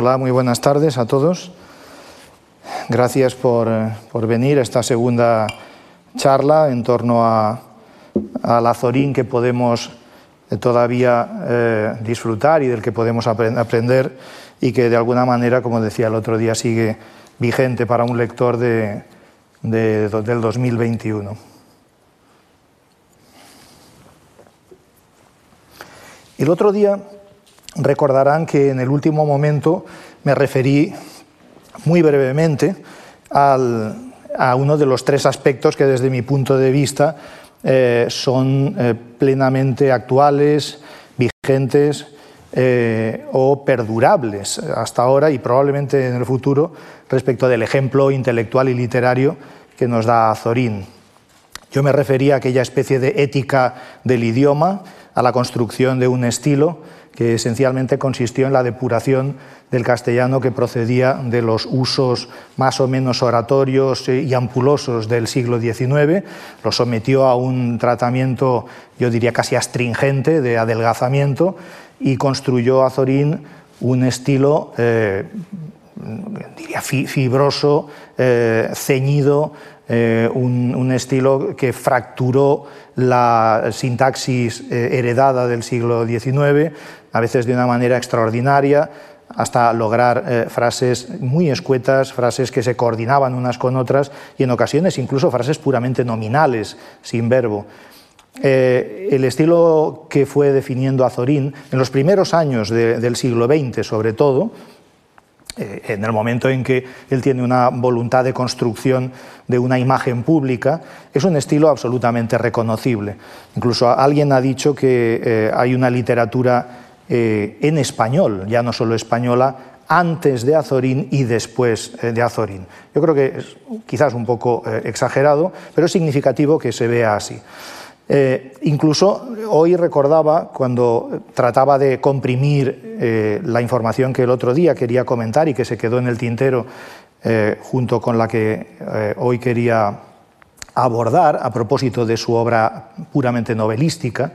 Hola, muy buenas tardes a todos. Gracias por, por venir a esta segunda charla en torno a, al azorín que podemos eh, todavía eh, disfrutar y del que podemos aprender y que de alguna manera, como decía el otro día, sigue vigente para un lector de, de, del 2021. El otro día recordarán que en el último momento me referí muy brevemente a uno de los tres aspectos que desde mi punto de vista eh, son eh, plenamente actuales, vigentes eh, o perdurables hasta ahora y probablemente en el futuro respecto del ejemplo intelectual y literario que nos da Zorín. Yo me refería a aquella especie de ética del idioma, a la construcción de un estilo que esencialmente consistió en la depuración del castellano que procedía de los usos más o menos oratorios y ampulosos del siglo XIX, lo sometió a un tratamiento, yo diría casi astringente, de adelgazamiento, y construyó a Zorín un estilo, eh, diría, fibroso, eh, ceñido, eh, un, estilo que fracturó la sintaxis heredada del siglo XIX, a veces de una manera extraordinaria, hasta lograr eh, frases muy escuetas, frases que se coordinaban unas con otras y en ocasiones incluso frases puramente nominales, sin verbo. Eh, el estilo que fue definiendo Azorín en los primeros años de, del siglo XX, sobre todo, eh, en el momento en que él tiene una voluntad de construcción de una imagen pública, es un estilo absolutamente reconocible. Incluso alguien ha dicho que eh, hay una literatura eh, en español, ya no solo española, antes de Azorín y después de Azorín. Yo creo que es quizás un poco exagerado, pero es significativo que se vea así. Incluso hoy recordaba, cuando trataba de comprimir la información que el otro día quería comentar y que se quedó en el tintero junto con la que hoy quería abordar a propósito de su obra puramente novelística,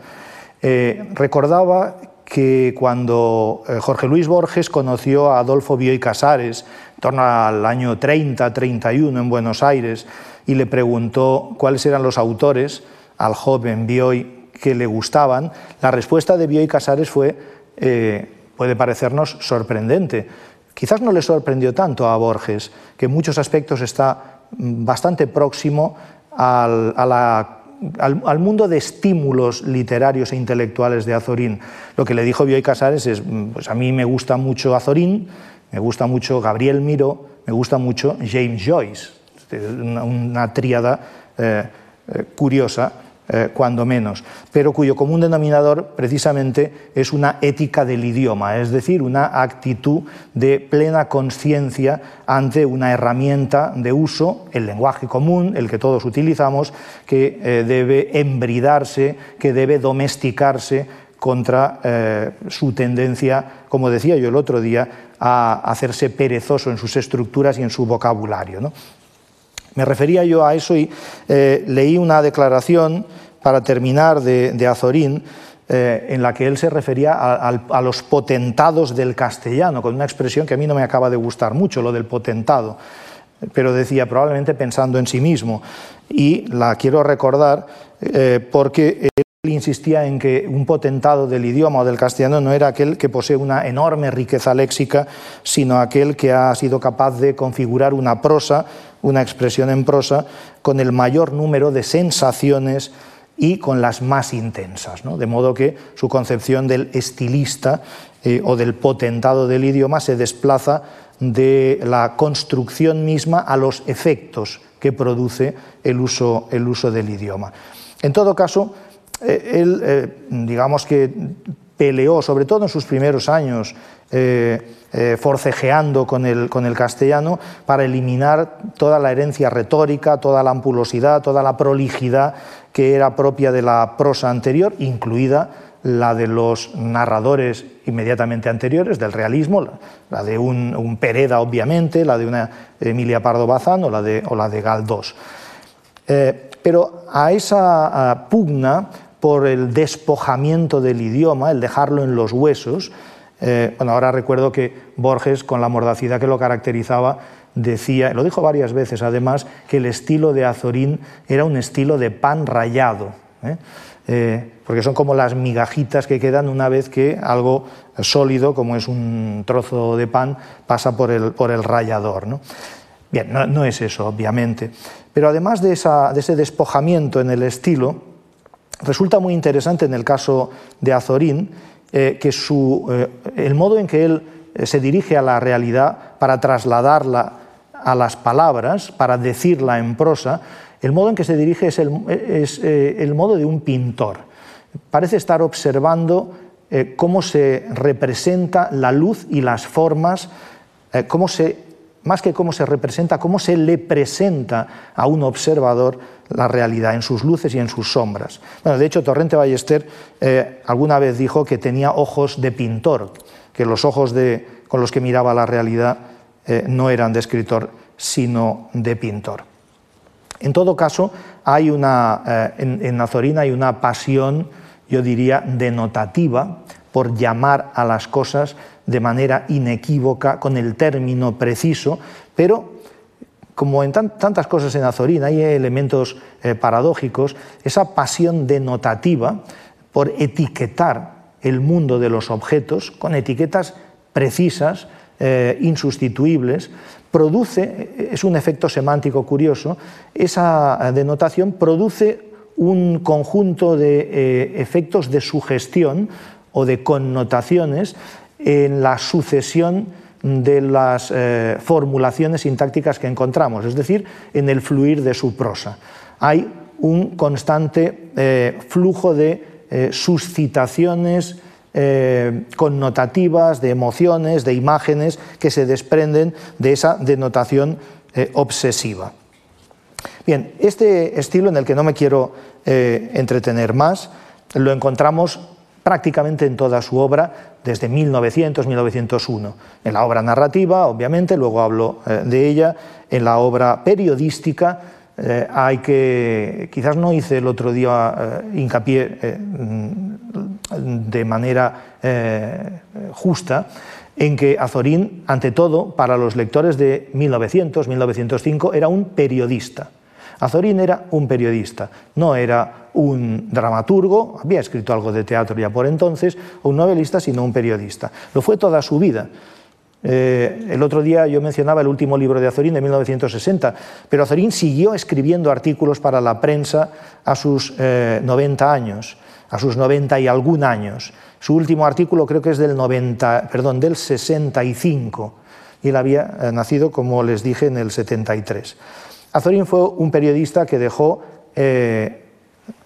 recordaba que cuando eh, Jorge Luis Borges conoció a Adolfo Bioy Casares, en torno al año 30-31 en Buenos Aires, y le preguntó cuáles eran los autores al joven Bioy que le gustaban, la respuesta de Bioy Casares fue, eh, puede parecernos sorprendente. Quizás no le sorprendió tanto a Borges, que en muchos aspectos está mm, bastante próximo al, mundo de estímulos literarios e intelectuales de Azorín. Lo que le dijo Bioy Casares es, pues a mí me gusta mucho Azorín, me gusta mucho Gabriel Miro, me gusta mucho James Joyce, una, tríada eh, eh, curiosa eh, cuando menos, pero cuyo común denominador precisamente es una ética del idioma, es decir, una actitud de plena conciencia ante una herramienta de uso, el lenguaje común, el que todos utilizamos, que eh, debe embridarse, que debe domesticarse contra eh, su tendencia, como decía yo el otro día, a hacerse perezoso en sus estructuras y en su vocabulario. ¿no? Me refería yo a eso y eh, leí una declaración para terminar de, Azorín eh, en la que él se refería a, los potentados del castellano, con una expresión que a mí no me acaba de gustar mucho, lo del potentado, pero decía probablemente pensando en sí mismo. Y la quiero recordar eh, porque él insistía en que un potentado del idioma o del castellano no era aquel que posee una enorme riqueza léxica, sino aquel que ha sido capaz de configurar una prosa una expresión en prosa con el mayor número de sensaciones y con las más intensas, de modo que su concepción del estilista eh, o del potentado del idioma se desplaza de la construcción misma a los efectos que produce el uso, el uso del idioma. En todo caso, eh, él, eh, digamos que peleó, sobre todo en sus primeros años, eh, eh, forcejeando con el, con el castellano para eliminar toda la herencia retórica, toda la ampulosidad, toda la prolijidad que era propia de la prosa anterior, incluida la de los narradores inmediatamente anteriores, del realismo, la de un, Pereda, obviamente, la de una Emilia Pardo Bazán o la de, o la de Galdós. Eh, pero a esa pugna por el despojamiento del idioma, el dejarlo en los huesos, Eh, bueno, ahora recuerdo que Borges, con la mordacidad que lo caracterizaba, decía, lo dijo varias veces además, que el estilo de Azorín era un estilo de pan rayado, ¿eh? Eh, porque son como las migajitas que quedan una vez que algo sólido, como es un trozo de pan, pasa por el, por el rallador. ¿no? Bien, no, es eso, obviamente. Pero además de, ese despojamiento en el estilo, resulta muy interesante en el caso de Azorín eh, que el modo en que él se dirige a la realidad para trasladarla a las palabras, para decirla en prosa, el modo en que se dirige es el, eh, modo de un pintor. Parece estar observando eh, cómo se representa la luz y las formas, eh, cómo se, más que cómo se representa, cómo se le presenta a un observador la realidad en sus luces y en sus sombras. Bueno, de hecho, Torrente Ballester alguna vez dijo que tenía ojos de pintor, que los ojos con los que miraba la realidad eh, no eran de escritor, sino de pintor. En todo caso, hay una, eh, en, en Nazorina hay una pasión, yo diría, denotativa por llamar a las cosas de manera inequívoca, con el término preciso, pero como en tantas cosas en Azorina hay elementos eh, paradójicos, esa pasión denotativa por etiquetar el mundo de los objetos con etiquetas precisas, eh, insustituibles, produce, es un efecto semántico curioso, esa denotación produce un conjunto de eh, efectos de sugestión o de connotaciones en la sucesión de las eh, formulaciones sintácticas que encontramos, es decir, en el fluir de su prosa. Hay un constante flujo de suscitaciones, eh, connotativas, de emociones, de imágenes que se desprenden de esa denotación eh, obsesiva. Bien, este estilo en el que no me quiero eh, entretener más, lo encontramos prácticamente en toda su obra desde 1900-1901. En la obra narrativa, obviamente, luego hablo de ella, en la obra periodística, hay que, quizás no hice el otro día hincapié de manera eh, justa en que Azorín, ante todo, para los lectores de 1900, 1905, era un periodista. Azorín era un periodista, no era un dramaturgo, había escrito algo de teatro ya por entonces, o un novelista, sino un periodista. Lo fue toda su vida. Eh, el otro día yo mencionaba el último libro de Azorín de 1960, pero Azorín siguió escribiendo artículos para la prensa a sus 90 eh, años a sus 90 y algún años. Su último artículo creo que es del, 90, perdón, del 65 y él había eh, nacido, como les dije, en el 73. Azorín fue un periodista que dejó eh,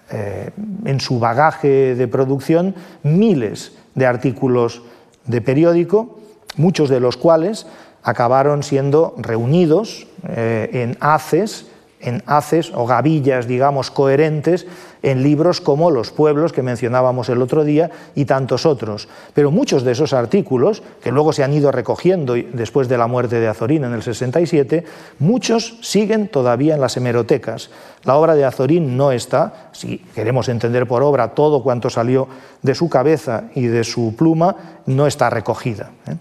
eh, en su bagaje de producción miles de artículos de periódico, muchos de los cuales acabaron siendo reunidos en haces en haces o gavillas, digamos, coherentes en libros como Los pueblos que mencionábamos el otro día y tantos otros. Pero muchos de esos artículos, que luego se han ido recogiendo después de la muerte de Azorín en el 67, muchos siguen todavía en las hemerotecas. La obra de Azorín no está, si queremos entender por obra todo cuanto salió de su cabeza y de su pluma, no está recogida. ¿eh?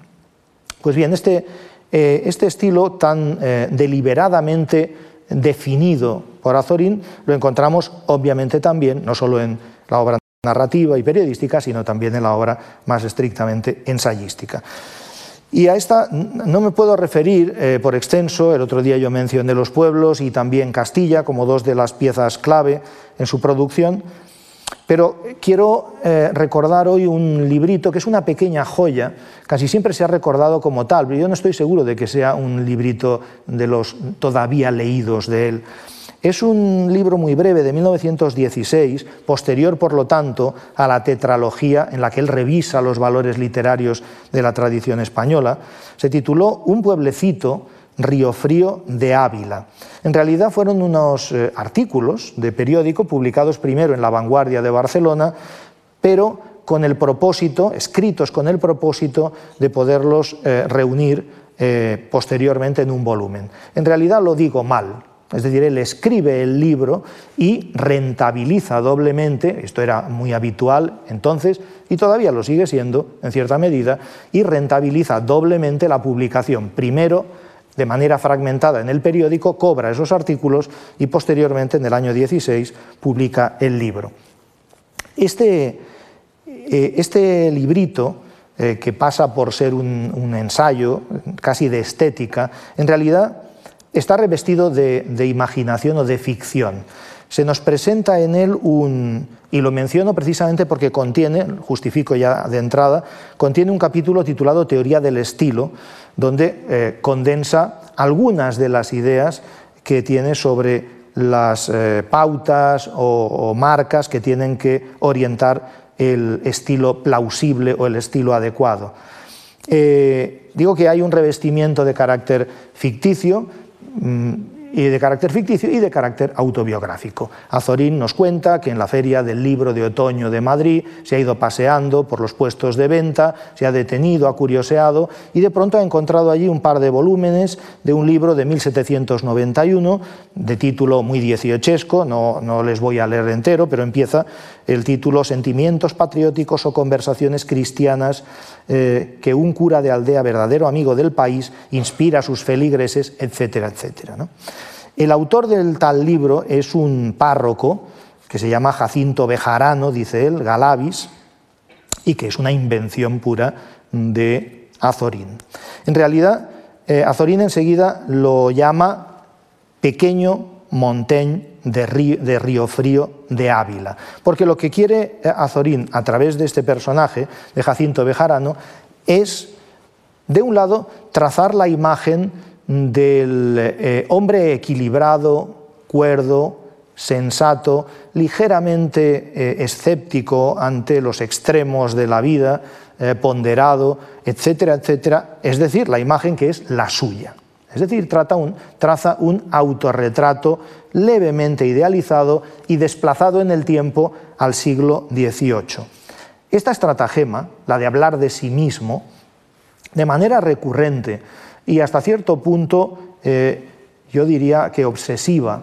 Pues bien, este, eh, este estilo tan eh, deliberadamente definido por Azorín lo encontramos obviamente también, no solo en la obra narrativa y periodística, sino también en la obra más estrictamente ensayística. Y a esta no me puedo referir eh, por extenso, el otro día yo mencioné los pueblos y también Castilla como dos de las piezas clave en su producción, pero quiero eh, recordar hoy un librito que es una pequeña joya, casi siempre se ha recordado como tal, pero yo no estoy seguro de que sea un librito de los todavía leídos de él. Es un libro muy breve de 1916, posterior, por lo tanto, a la tetralogía en la que él revisa los valores literarios de la tradición española. Se tituló Un pueblecito Río Frío de Ávila. En realidad fueron unos eh, artículos de periódico publicados primero en La Vanguardia de Barcelona, pero con el propósito, escritos con el propósito de poderlos eh, reunir eh, posteriormente en un volumen. En realidad lo digo mal, es decir, él escribe el libro y rentabiliza doblemente, esto era muy habitual entonces y todavía lo sigue siendo en cierta medida, y rentabiliza doblemente la publicación. Primero, de manera fragmentada en el periódico, cobra esos artículos y posteriormente, en el año 16, publica el libro. Este, eh, este librito, eh, que pasa por ser un, ensayo casi de estética, en realidad está revestido de, imaginación o de ficción. Se nos presenta en él un, y lo menciono precisamente porque contiene, justifico ya de entrada, contiene un capítulo titulado Teoría del Estilo, donde eh, condensa algunas de las ideas que tiene sobre las eh, pautas o, marcas que tienen que orientar el estilo plausible o el estilo adecuado. Eh, digo que hay un revestimiento de carácter ficticio, mm, y de carácter ficticio y de carácter autobiográfico. Azorín nos cuenta que en la feria del libro de otoño de Madrid se ha ido paseando por los puestos de venta, se ha detenido, ha curioseado y de pronto ha encontrado allí un par de volúmenes de un libro de 1791 de título muy dieciochesco, no, no les voy a leer entero, pero empieza el título Sentimientos patrióticos o conversaciones cristianas eh, que un cura de aldea verdadero amigo del país inspira a sus feligreses, etcétera, etcétera. El autor del tal libro es un párroco que se llama Jacinto Bejarano, dice él, Galavis, y que es una invención pura de Azorín. En realidad, eh, Azorín enseguida lo llama pequeño Montaigne de Río, Frío de Ávila. Porque lo que quiere eh, Azorín a través de este personaje, de Jacinto Bejarano, es, de un lado, trazar la imagen del eh, hombre equilibrado, cuerdo, sensato, ligeramente eh, escéptico ante los extremos de la vida, eh, ponderado, etcétera, etcétera, es decir, la imagen que es la suya. Es decir, un, traza un autorretrato levemente idealizado y desplazado en el tiempo al siglo XVIII. Esta estratagema, la de hablar de sí mismo, de manera recurrente, y hasta cierto punto, eh, yo diría que obsesiva,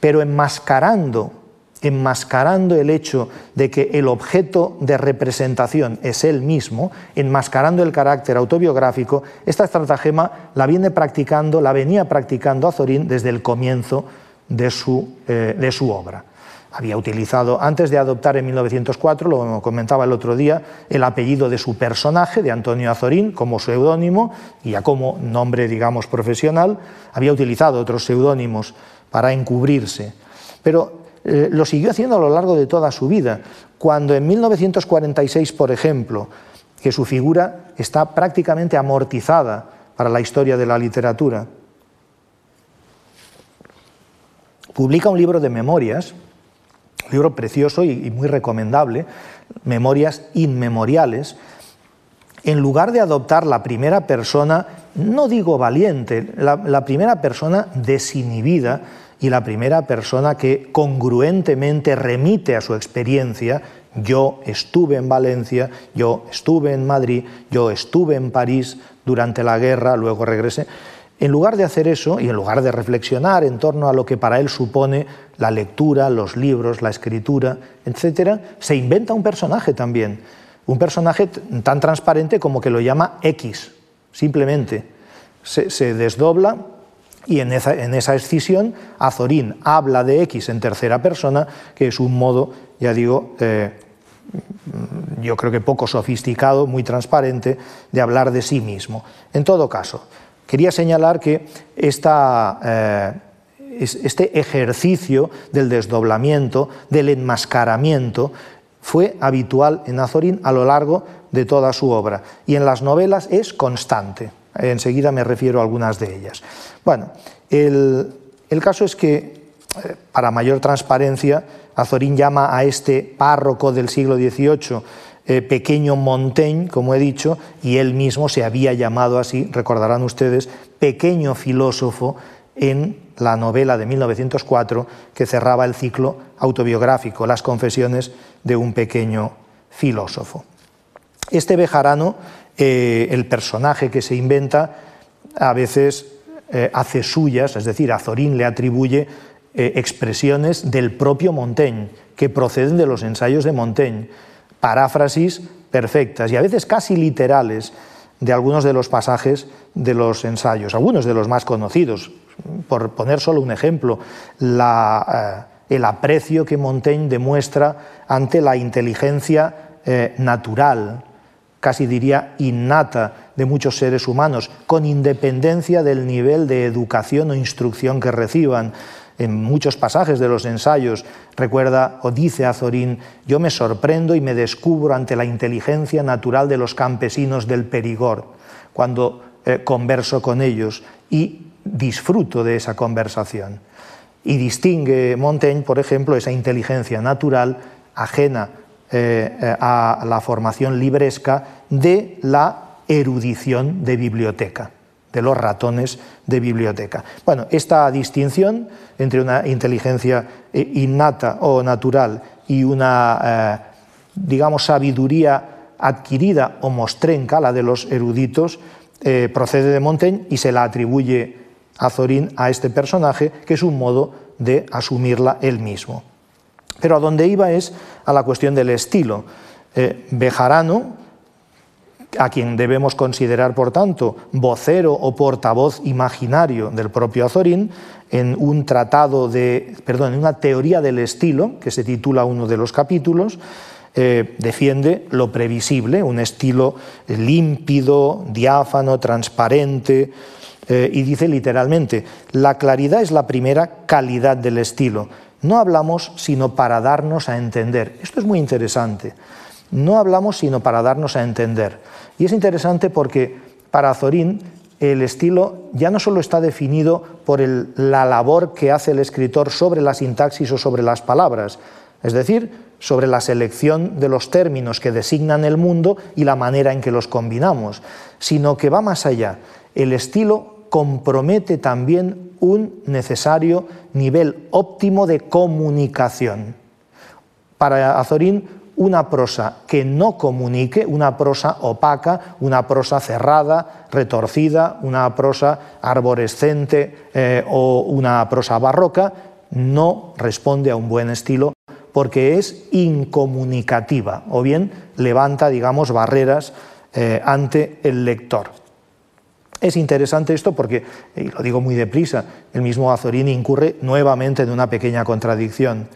pero enmascarando, enmascarando el hecho de que el objeto de representación es él mismo, enmascarando el carácter autobiográfico, esta estratagema la viene practicando, la venía practicando Azorín desde el comienzo de su, eh, de su obra había utilizado, antes de adoptar en 1904, lo comentaba el otro día, el apellido de su personaje, de Antonio Azorín, como seudónimo y ya como nombre, digamos, profesional. Había utilizado otros seudónimos para encubrirse, pero eh, lo siguió haciendo a lo largo de toda su vida. Cuando en 1946, por ejemplo, que su figura está prácticamente amortizada para la historia de la literatura, publica un libro de memorias libro precioso y, muy recomendable, Memorias Inmemoriales, en lugar de adoptar la primera persona, no digo valiente, la, primera persona desinhibida y la primera persona que congruentemente remite a su experiencia, yo estuve en Valencia, yo estuve en Madrid, yo estuve en París durante la guerra, luego regresé, en lugar de hacer eso y en lugar de reflexionar en torno a lo que para él supone la lectura, los libros, la escritura, etc., se inventa un personaje también. Un personaje tan transparente como que lo llama X, simplemente. Se, desdobla y en esa, en esa, escisión Azorín habla de X en tercera persona, que es un modo, ya digo, eh, yo creo que poco sofisticado, muy transparente, de hablar de sí mismo. En todo caso, Quería señalar que eh, este ejercicio del desdoblamiento, del enmascaramiento, fue habitual en Azorín a lo largo de toda su obra y en las novelas es constante. Enseguida me refiero a algunas de ellas. Bueno, el, caso es que, eh, para mayor transparencia, Azorín llama a este párroco del siglo XVIII eh, pequeño Montaigne, como he dicho, y él mismo se había llamado así, recordarán ustedes, pequeño filósofo en la novela de 1904 que cerraba el ciclo autobiográfico, Las confesiones de un pequeño filósofo. Este Bejarano, eh, el personaje que se inventa, a veces eh, hace suyas, es decir, Azorín le atribuye expresiones del propio Montaigne, que proceden de los ensayos de Montaigne, paráfrasis perfectas y a veces casi literales de algunos de los pasajes de los ensayos, algunos de los más conocidos. Por poner solo un ejemplo, eh, el aprecio que Montaigne demuestra ante la inteligencia natural, casi diría innata de muchos seres humanos, con independencia del nivel de educación o instrucción que reciban. En muchos pasajes de los ensayos recuerda o dice Azorín, yo me sorprendo y me descubro ante la inteligencia natural de los campesinos del Perigord, cuando eh, converso con ellos y disfruto de esa conversación. Y distingue Montaigne, por ejemplo, esa inteligencia natural ajena eh, eh, a la formación libresca de la erudición de biblioteca, de los ratones de biblioteca. Bueno, esta distinción entre una inteligencia eh, innata o natural y una, digamos, sabiduría adquirida o mostrenca, la de los eruditos, procede de Montaigne y se la atribuye a Zorín a este personaje, que es un modo de asumirla él mismo. Pero a donde iba es a la cuestión del estilo. Eh, Bejarano, a quien debemos considerar, por tanto, vocero o portavoz imaginario del propio Azorín, en un tratado de, perdón, en una teoría del estilo, que se titula uno de los capítulos, eh, defiende lo previsible, un estilo límpido, diáfano, transparente, eh, y dice literalmente, la claridad es la primera calidad del estilo no hablamos sino para darnos a entender. Esto es muy interesante. No hablamos sino para darnos a entender. Y es interesante porque para Azorín el estilo ya no solo está definido por la labor que hace el escritor sobre la sintaxis o sobre las palabras, es decir, sobre la selección de los términos que designan el mundo y la manera en que los combinamos, sino que va más allá. El estilo compromete también un necesario nivel óptimo de comunicación. Para Azorín, una prosa que no comunique, una prosa opaca, una prosa cerrada, retorcida, una prosa arborescente eh, o una prosa barroca, no responde a un buen estilo porque es incomunicativa o bien levanta, digamos, barreras eh, ante el lector. Es interesante esto porque, y lo digo muy deprisa, el mismo Azorín incurre nuevamente en una pequeña contradicción.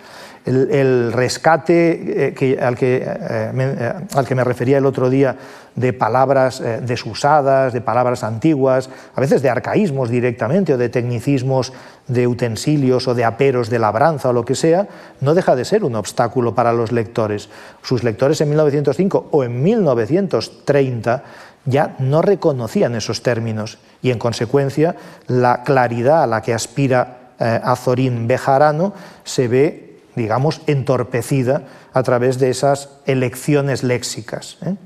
El, rescate eh, al, que, eh, me, eh, al, que, me, refería el otro día de palabras desusadas, de palabras antiguas, a veces de arcaísmos directamente o de tecnicismos de utensilios o de aperos de labranza o lo que sea, no deja de ser un obstáculo para los lectores. Sus lectores en 1905 o en 1930 ya no reconocían esos términos y en consecuencia la claridad a la que aspira Azorín Bejarano se ve, digamos, entorpecida a través de esas elecciones léxicas. ¿eh?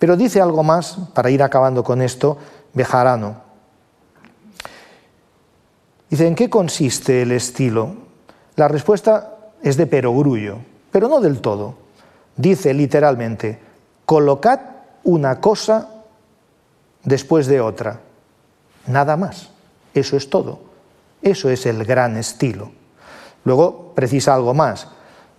Pero dice algo más, para ir acabando con esto, Bejarano. Dice, ¿en qué consiste el estilo? La respuesta es de perogrullo, pero no del todo. Dice literalmente, colocad una cosa después de otra. Nada más. Eso es todo. Eso es el gran estilo. Luego precisa algo más.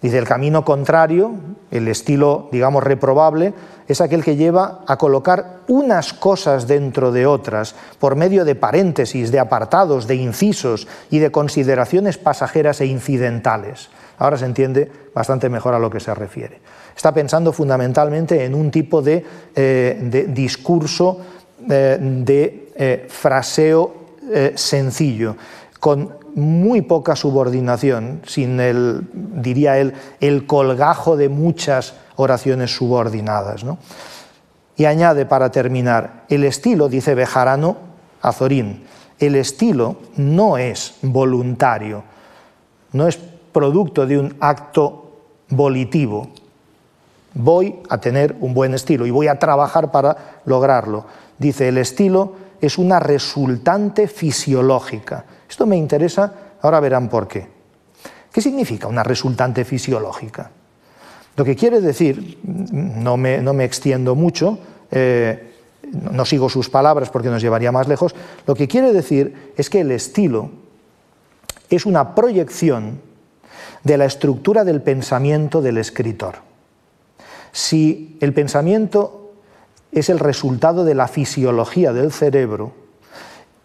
Dice, el camino contrario, el estilo, digamos, reprobable, es aquel que lleva a colocar unas cosas dentro de otras por medio de paréntesis, de apartados, de incisos y de consideraciones pasajeras e incidentales. Ahora se entiende bastante mejor a lo que se refiere. Está pensando fundamentalmente en un tipo de, eh, discurso eh, de eh, fraseo sencillo, con muy poca subordinación, sin el, diría él, el colgajo de muchas oraciones subordinadas. Y añade para terminar, el estilo, dice Bejarano Azorín, el estilo no es voluntario, no es producto de un acto volitivo. Voy a tener un buen estilo y voy a trabajar para lograrlo Dice, el estilo es una resultante fisiológica. Esto me interesa, ahora verán por qué. ¿Qué significa una resultante fisiológica? Lo que quiere decir, no me, extiendo mucho, eh, no sigo sus palabras porque nos llevaría más lejos, lo que quiere decir es que el estilo es una proyección de la estructura del pensamiento del escritor. Si el pensamiento es el resultado de la fisiología del cerebro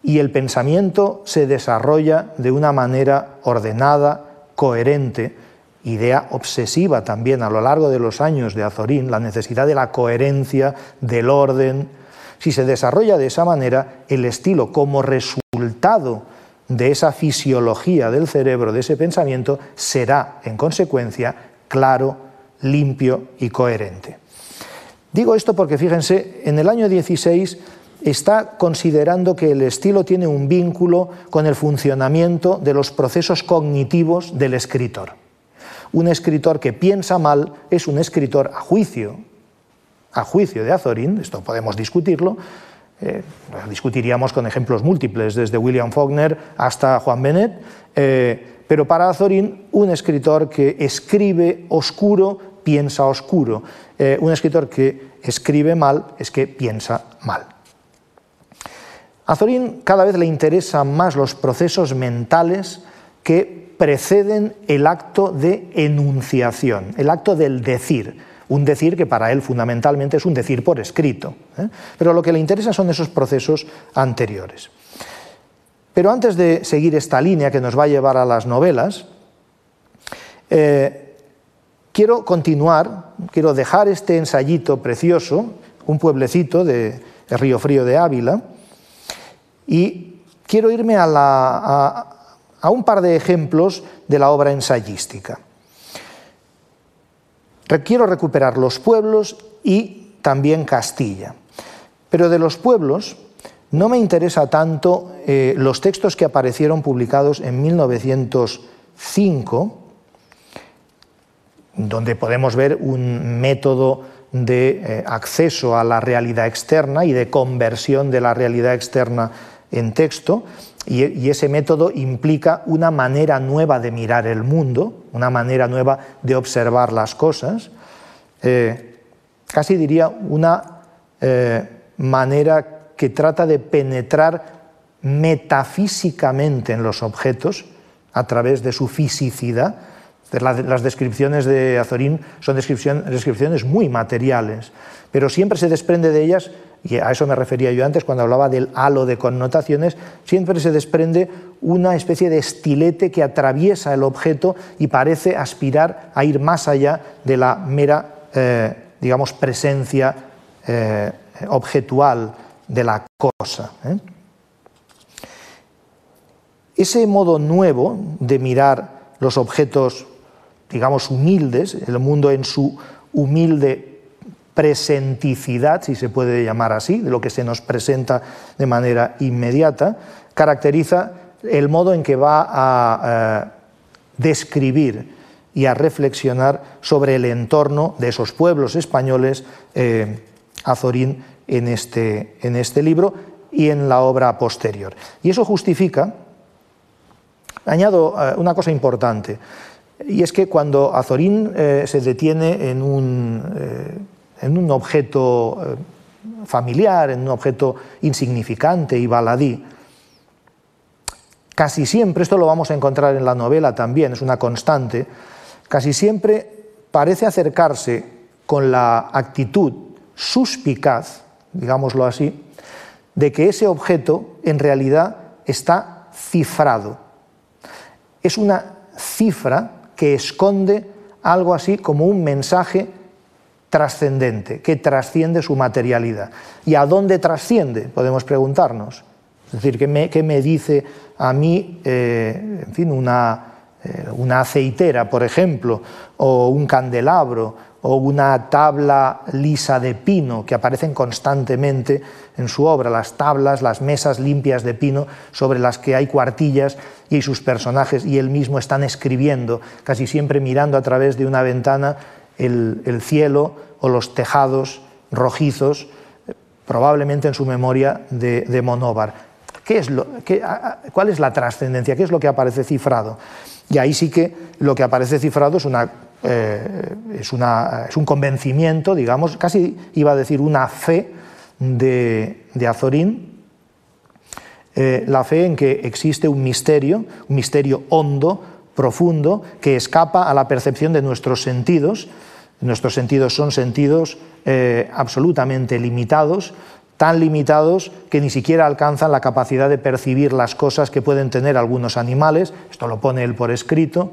y el pensamiento se desarrolla de una manera ordenada, coherente, idea obsesiva también a lo largo de los años de Azorín, la necesidad de la coherencia, del orden. Si se desarrolla de esa manera, el estilo como resultado de esa fisiología del cerebro, de ese pensamiento, será, en consecuencia, claro, limpio y coherente. Digo esto porque, fíjense, en el año 16 está considerando que el estilo tiene un vínculo con el funcionamiento de los procesos cognitivos del escritor. Un escritor que piensa mal es un escritor a juicio, a juicio de Azorín, esto podemos discutirlo, eh, discutiríamos con ejemplos múltiples, desde William Faulkner hasta Juan Benet, eh, pero para Azorín, un escritor que escribe oscuro piensa oscuro, eh, un escritor que escribe mal es que piensa mal. A Azorín cada vez le interesan más los procesos mentales que preceden el acto de enunciación, el acto del decir, un decir que para él fundamentalmente es un decir por escrito, ¿eh? pero lo que le interesa son esos procesos anteriores. Pero antes de seguir esta línea que nos va a llevar a las novelas, eh, quiero continuar, quiero dejar este ensayito precioso, un pueblecito de, Río Frío de Ávila, y quiero irme a, un par de ejemplos de la obra ensayística. Quiero recuperar los pueblos y también Castilla. Pero de los pueblos no me interesa tanto eh, los textos que aparecieron publicados en 1905, donde podemos ver un método de eh, acceso a la realidad externa y de conversión de la realidad externa en texto, y, ese método implica una manera nueva de mirar el mundo, una manera nueva de observar las cosas, eh, casi diría una eh, manera que trata de penetrar metafísicamente en los objetos a través de su fisicidad. Las descripciones de Azorín son descripciones muy materiales, pero siempre se desprende de ellas y a eso me refería yo antes cuando hablaba del halo de connotaciones, siempre se desprende una especie de estilete que atraviesa el objeto y parece aspirar a ir más allá de la mera, eh, digamos, presencia eh, objetual de la cosa. ¿eh? Ese modo nuevo de mirar los objetos, digamos, humildes, el mundo en su humilde presenticidad, si se puede llamar así, de lo que se nos presenta de manera inmediata, caracteriza el modo en que va a eh, describir y a reflexionar sobre el entorno de esos pueblos españoles, eh, Azorín, en este, en este libro y en la obra posterior. Y eso justifica, añado eh, una cosa importante, y es que cuando Azorín se detiene en un en un objeto eh, familiar, en un objeto insignificante y baladí. Casi siempre, esto lo vamos a encontrar en la novela también, es una constante, casi siempre parece acercarse con la actitud suspicaz, digámoslo así, de que ese objeto en realidad está cifrado. Es una cifra que esconde algo así como un mensaje trascendente, que trasciende su materialidad. ¿Y a dónde trasciende? Podemos preguntarnos. Es decir, ¿qué me, dice a mí, eh, en fin, una, eh, una aceitera, por ejemplo, o un candelabro, o una tabla lisa de pino que aparecen constantemente en su obra, las tablas, las mesas limpias de pino sobre las que hay cuartillas y sus personajes y él mismo están escribiendo, casi siempre mirando a través de una ventana el, cielo o los tejados rojizos, probablemente en su memoria de, Monóvar. ¿Qué es lo, ¿Cuál es la trascendencia? ¿Qué es lo que aparece cifrado? Y ahí sí que lo que aparece cifrado es, una, eh, es, una, es un convencimiento, digamos, casi iba a decir una fe de, Azorín, eh, la fe en que existe un misterio, un misterio hondo, profundo, que escapa a la percepción de nuestros sentidos. Nuestros sentidos son sentidos eh, absolutamente limitados, tan limitados que ni siquiera alcanzan la capacidad de percibir las cosas que pueden tener algunos animales, esto lo pone él por escrito,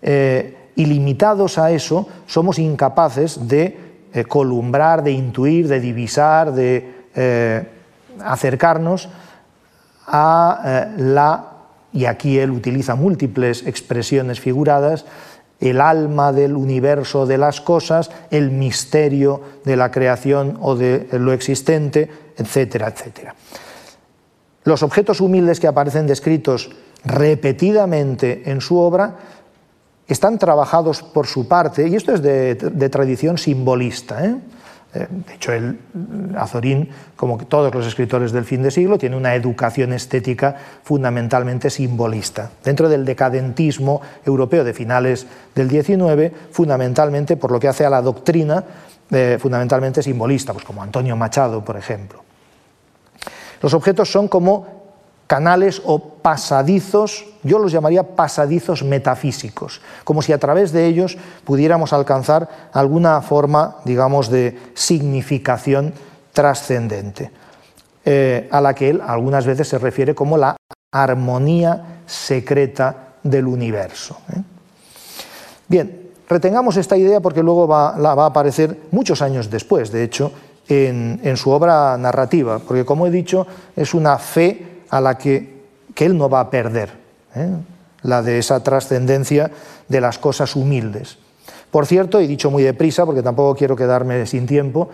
eh, y limitados a eso somos incapaces de eh, columbrar, de intuir, de divisar, de eh, acercarnos a la, y aquí él utiliza múltiples expresiones figuradas, el alma del universo de las cosas, el misterio de la creación o de lo existente, etcétera, etcétera. Los objetos humildes que aparecen descritos repetidamente en su obra están trabajados por su parte, y esto es de, tradición simbolista. ¿eh? Eh, de hecho, el Azorín, como todos los escritores del fin de siglo, tiene una educación estética fundamentalmente simbolista. Dentro del decadentismo europeo de finales del XIX, fundamentalmente por lo que hace a la doctrina, eh, fundamentalmente simbolista, pues como Antonio Machado, por ejemplo. Los objetos son como canales o pasadizos, yo los llamaría pasadizos metafísicos, como si a través de ellos pudiéramos alcanzar alguna forma, digamos, de significación trascendente, eh, a la que él algunas veces se refiere como la armonía secreta del universo. ¿eh? Bien, retengamos esta idea porque luego va, la va a aparecer muchos años después, de hecho, en, en su obra narrativa, porque como he dicho, es una fe a la que, él no va a perder, ¿eh? la de esa trascendencia de las cosas humildes. Por cierto, y dicho muy deprisa, porque tampoco quiero quedarme sin tiempo,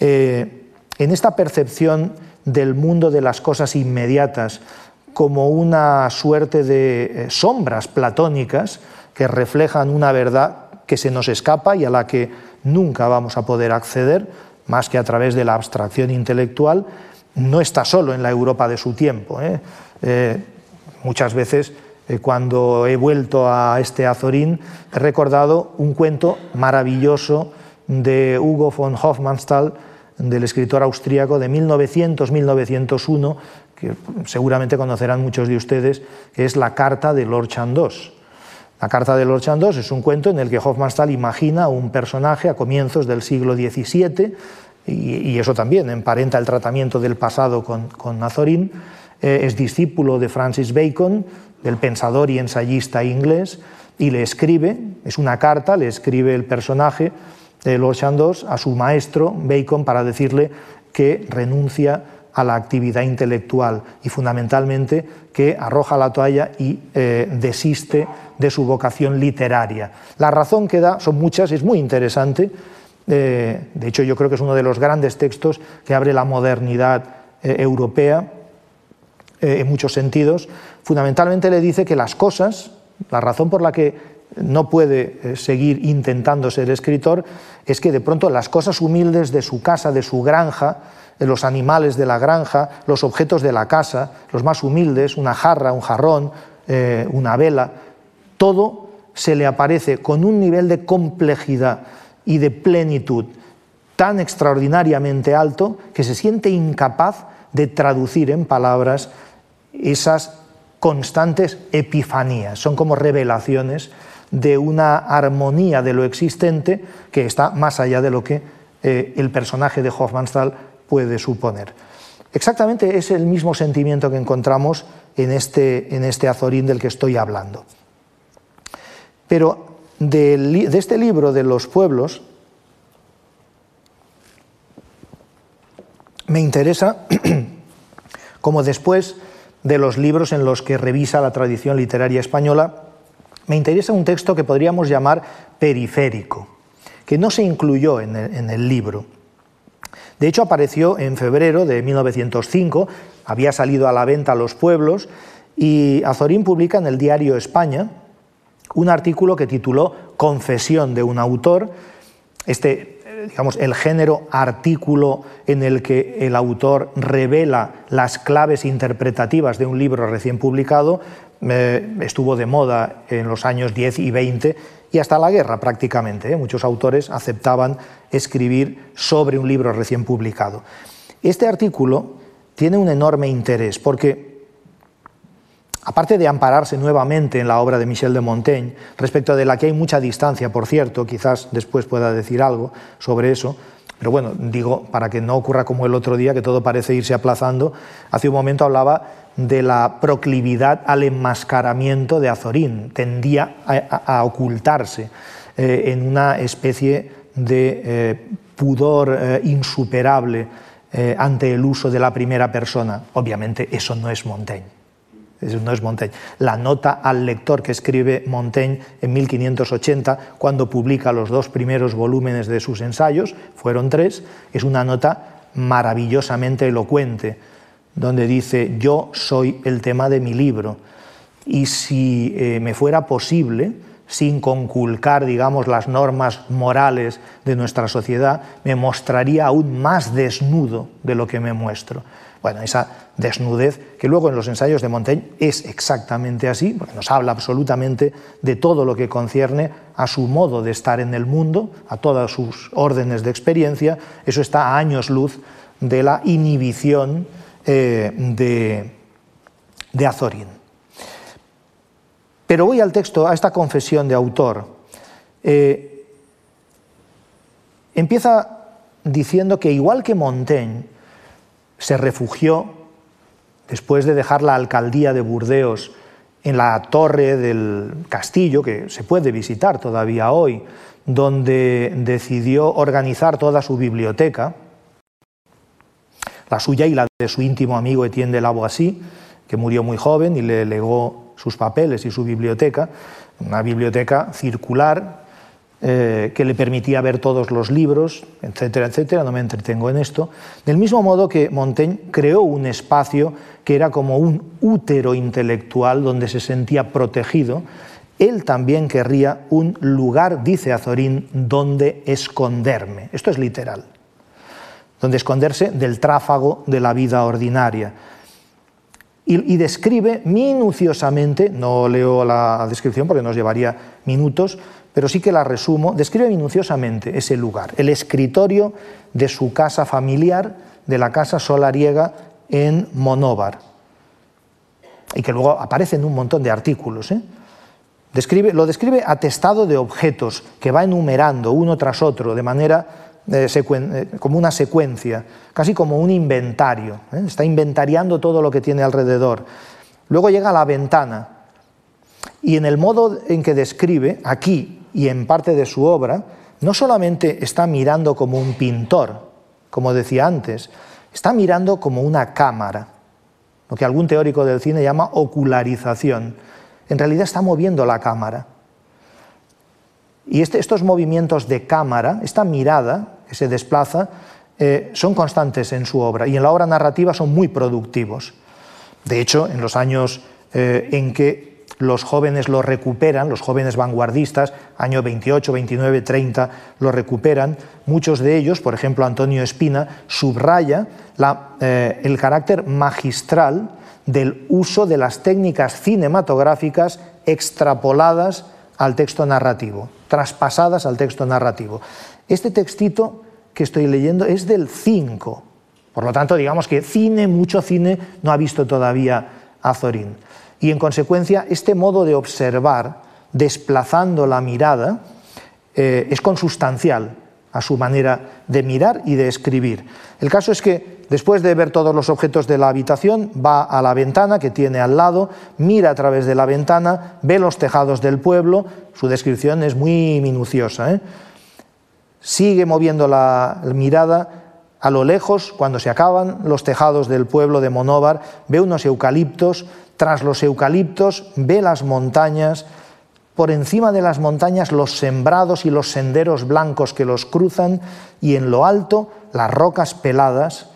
eh, en esta percepción del mundo de las cosas inmediatas como una suerte de eh, sombras platónicas que reflejan una verdad que se nos escapa y a la que nunca vamos a poder acceder, más que a través de la abstracción intelectual, no está solo en la Europa de su tiempo. ¿eh? Eh, muchas veces eh, cuando he vuelto a este Azorín he recordado un cuento maravilloso de Hugo von Hofmannsthal, del escritor austríaco de 1900-1901, que seguramente conocerán muchos de ustedes, que es La carta de Lord Chandos. La carta de Lord Chandos es un cuento en el que Hofmannsthal imagina un personaje a comienzos del siglo XVII y, eso también emparenta el tratamiento del pasado con, con eh, es discípulo de Francis Bacon, del pensador y ensayista inglés, y le escribe, es una carta, le escribe el personaje, de Lord Chandos, a su maestro Bacon para decirle que renuncia a la actividad intelectual y fundamentalmente que arroja la toalla y eh, desiste de su vocación literaria. La razón que da son muchas, es muy interesante, de hecho, yo creo que es uno de los grandes textos que abre la modernidad eh, europea eh, en muchos sentidos. Fundamentalmente le dice que las cosas, la razón por la que no puede eh, seguir intentando ser escritor, es que de pronto las cosas humildes de su casa, de su granja, los animales de la granja, los objetos de la casa, los más humildes, una jarra, un jarrón, una vela, todo se le aparece con un nivel de complejidad y de plenitud tan extraordinariamente alto que se siente incapaz de traducir en palabras esas constantes epifanías. Son como revelaciones de una armonía de lo existente que está más allá de lo que eh, el personaje de Hofmannsthal puede suponer. Exactamente es el mismo sentimiento que encontramos en este, en este azorín del que estoy hablando. Pero de, este libro de los pueblos, me interesa, como después de los libros en los que revisa la tradición literaria española, me interesa un texto que podríamos llamar periférico, que no se incluyó en el, libro. De hecho, apareció en febrero de 1905, había salido a la venta los pueblos, y Azorín publica en el diario España, un artículo que tituló Confesión de un autor. Este, eh, digamos, el género artículo en el que el autor revela las claves interpretativas de un libro recién publicado eh, estuvo de moda en los años 10 y 20 y hasta la guerra prácticamente. ¿eh? Muchos autores aceptaban escribir sobre un libro recién publicado. Este artículo tiene un enorme interés porque, aparte de ampararse nuevamente en la obra de Michel de Montaigne, respecto de la que hay mucha distancia, por cierto, quizás después pueda decir algo sobre eso, pero bueno, digo, para que no ocurra como el otro día, que todo parece irse aplazando, hace un momento hablaba de la proclividad al enmascaramiento de Azorín, tendía a, ocultarse eh, en una especie de eh, pudor eh, insuperable ante el uso de la primera persona. Obviamente eso no es Montaigne. No es Montaigne. La nota al lector que escribe Montaigne en 1580, cuando publica los dos primeros volúmenes de sus ensayos, fueron tres, es una nota maravillosamente elocuente donde dice, yo soy el tema de mi libro. Y si eh, me fuera posible, sin conculcar, digamos, las normas morales de nuestra sociedad, me mostraría aún más desnudo de lo que me muestro. Bueno, esa desnudez, que luego en los ensayos de Montaigne es exactamente así, porque nos habla absolutamente de todo lo que concierne a su modo de estar en el mundo, a todas sus órdenes de experiencia, eso está a años luz de la inhibición eh, de, Azorín. Pero voy al texto, a esta confesión de autor. Eh, empieza diciendo que igual que Montaigne se refugió después de dejar la alcaldía de Burdeos en la torre del castillo, que se puede visitar todavía hoy, donde decidió organizar toda su biblioteca, la suya y la de su íntimo amigo Etienne de Lavoisier, que murió muy joven y le legó sus papeles y su biblioteca, una biblioteca circular eh, que le permitía ver todos los libros, etcétera, etcétera, no me entretengo en esto, del mismo modo que Montaigne creó un espacio que era como un útero intelectual donde se sentía protegido, él también querría un lugar, dice Azorín, donde esconderme. Esto es literal donde esconderse del tráfago de la vida ordinaria. Y, describe minuciosamente, no leo la descripción porque nos llevaría minutos, pero sí que la resumo, describe minuciosamente ese lugar, el escritorio de su casa familiar, de la casa solariega en Monóvar, y que luego aparece en un montón de artículos. ¿eh? Describe, lo describe atestado de objetos que va enumerando uno tras otro de manera eh, eh, como una secuencia, casi como un inventario. ¿eh? Está inventariando todo lo que tiene alrededor. Luego llega a la ventana y en el modo en que describe, aquí y en parte de su obra, no solamente está mirando como un pintor, como decía antes, está mirando como una cámara, lo que algún teórico del cine llama ocularización. En realidad está moviendo la cámara. Y este, estos movimientos de cámara, esta mirada, que se desplaza, eh, son constantes en su obra y en la obra narrativa son muy productivos. De hecho, en los años eh, en que los jóvenes lo recuperan, los jóvenes vanguardistas, año 28, 29, 30, lo recuperan, muchos de ellos, por ejemplo Antonio Espina, subraya eh, el carácter magistral del uso de las técnicas cinematográficas extrapoladas al texto narrativo, traspasadas al texto narrativo. Este textito que estoy leyendo es del 5. Por lo tanto, digamos que cine, mucho cine, no ha visto todavía Azorín. Y en consecuencia, este modo de observar, desplazando la mirada, eh, es consustancial a su manera de mirar y de escribir. El caso es que después de ver todos los objetos de la habitación, va a la ventana que tiene al lado, mira a través de la ventana, ve los tejados del pueblo, su descripción es muy minuciosa. ¿eh? Sigue moviendo la mirada a lo lejos, cuando se acaban los tejados del pueblo de Monóvar, ve unos eucaliptos, tras los eucaliptos ve las montañas, por encima de las montañas los sembrados y los senderos blancos que los cruzan y en lo alto las rocas peladas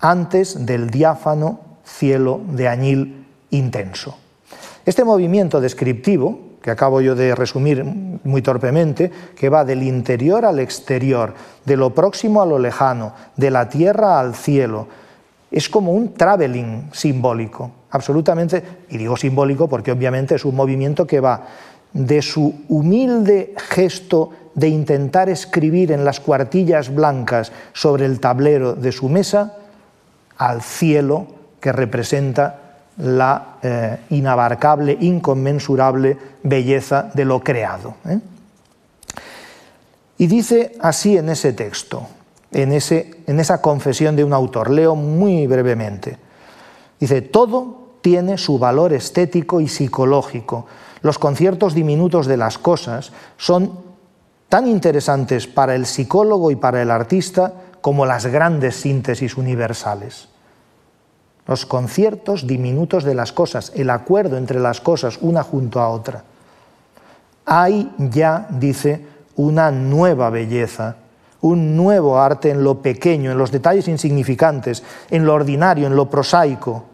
antes del diáfano cielo de añil intenso. Este movimiento descriptivo que acabo yo de resumir muy torpemente, que va del interior al exterior, de lo próximo a lo lejano, de la tierra al cielo. Es como un traveling simbólico, absolutamente, y digo simbólico porque obviamente es un movimiento que va de su humilde gesto de intentar escribir en las cuartillas blancas sobre el tablero de su mesa al cielo que representa la eh, inabarcable, inconmensurable belleza de lo creado. ¿eh? Y dice así en ese texto, en, ese, en esa confesión de un autor, leo muy brevemente, dice, todo tiene su valor estético y psicológico. Los conciertos diminutos de las cosas son tan interesantes para el psicólogo y para el artista como las grandes síntesis universales. Los conciertos diminutos de las cosas, el acuerdo entre las cosas una junto a otra. Hay ya, dice, una nueva belleza, un nuevo arte en lo pequeño, en los detalles insignificantes, en lo ordinario, en lo prosaico.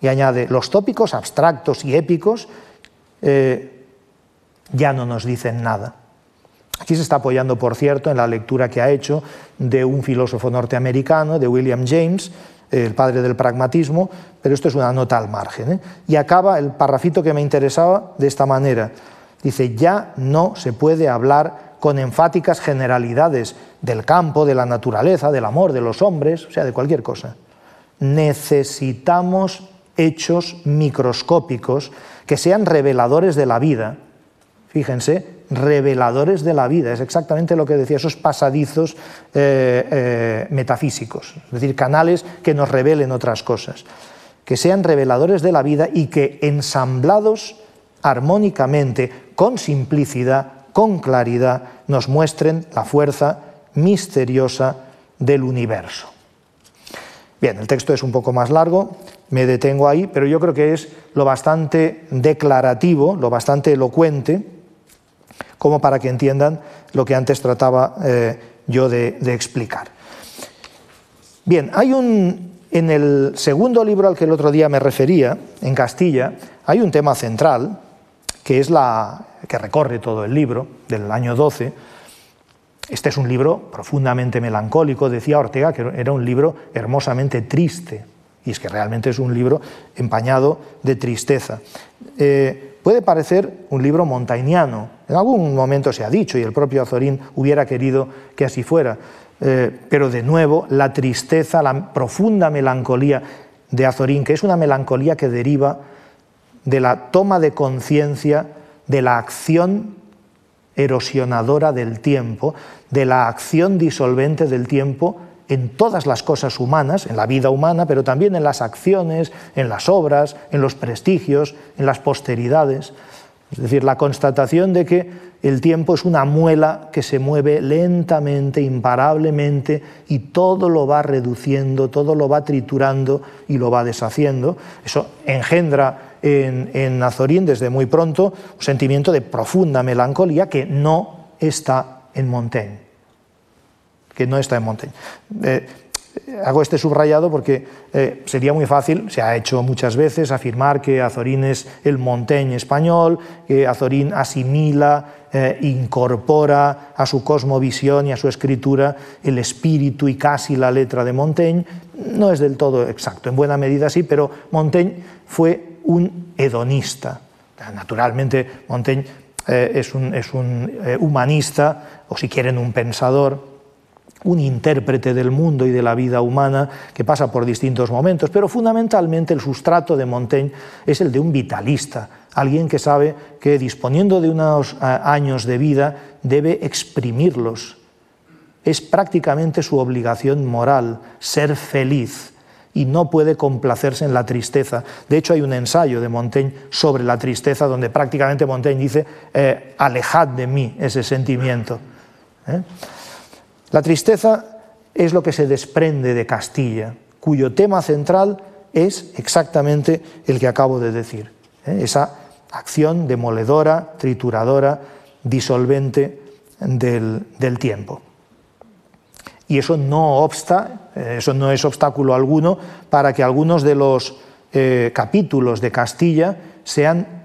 Y añade, los tópicos abstractos y épicos eh, ya no nos dicen nada. Aquí se está apoyando, por cierto, en la lectura que ha hecho de un filósofo norteamericano, de William James, el padre del pragmatismo, pero esto es una nota al margen. ¿eh? Y acaba el parrafito que me interesaba de esta manera. Dice, ya no se puede hablar con enfáticas generalidades del campo, de la naturaleza, del amor, de los hombres, o sea, de cualquier cosa. Necesitamos hechos microscópicos que sean reveladores de la vida. Fíjense, reveladores de la vida, es exactamente lo que decía, esos pasadizos eh, eh, metafísicos, es decir, canales que nos revelen otras cosas, que sean reveladores de la vida y que ensamblados armónicamente, con simplicidad, con claridad, nos muestren la fuerza misteriosa del universo. Bien, el texto es un poco más largo, me detengo ahí, pero yo creo que es lo bastante declarativo, lo bastante elocuente, como para que entiendan lo que antes trataba eh, yo de, explicar. Bien, hay un, en el segundo libro al que el otro día me refería, en Castilla, hay un tema central, que es la que recorre todo el libro, del año 12. Este es un libro profundamente melancólico, decía Ortega, que era un libro hermosamente triste, y es que realmente es un libro empañado de tristeza. Eh, Puede parecer un libro montañiano, en algún momento se ha dicho, y el propio Azorín hubiera querido que así fuera, eh, pero de nuevo la tristeza, la profunda melancolía de Azorín, que es una melancolía que deriva de la toma de conciencia de la acción erosionadora del tiempo, de la acción disolvente del tiempo en todas las cosas humanas, en la vida humana, pero también en las acciones, en las obras, en los prestigios, en las posteridades. Es decir, la constatación de que el tiempo es una muela que se mueve lentamente, imparablemente, y todo lo va reduciendo, todo lo va triturando y lo va deshaciendo. Eso engendra en, en Azorín desde muy pronto un sentimiento de profunda melancolía que no está en Montaigne que no está en Montaigne. Eh, hago este subrayado porque eh, sería muy fácil, se ha hecho muchas veces, afirmar que Azorín es el Montaigne español, que Azorín asimila, eh, incorpora a su cosmovisión y a su escritura el espíritu y casi la letra de Montaigne. No es del todo exacto, en buena medida sí, pero Montaigne fue un hedonista. Naturalmente, Montaigne es un, es un humanista, o si quieren, un pensador un intérprete del mundo y de la vida humana que pasa por distintos momentos, pero fundamentalmente el sustrato de Montaigne es el de un vitalista, alguien que sabe que disponiendo de unos eh, años de vida debe exprimirlos. Es prácticamente su obligación moral ser feliz y no puede complacerse en la tristeza. De hecho, hay un ensayo de Montaigne sobre la tristeza donde prácticamente Montaigne dice, eh, alejad de mí ese sentimiento. ¿eh? La tristeza es lo que se desprende de Castilla, cuyo tema central es exactamente el que acabo de decir, ¿eh? esa acción demoledora, trituradora, disolvente del, tiempo. Y eso no obsta, eh, eso no es obstáculo alguno para que algunos de los eh, capítulos de Castilla sean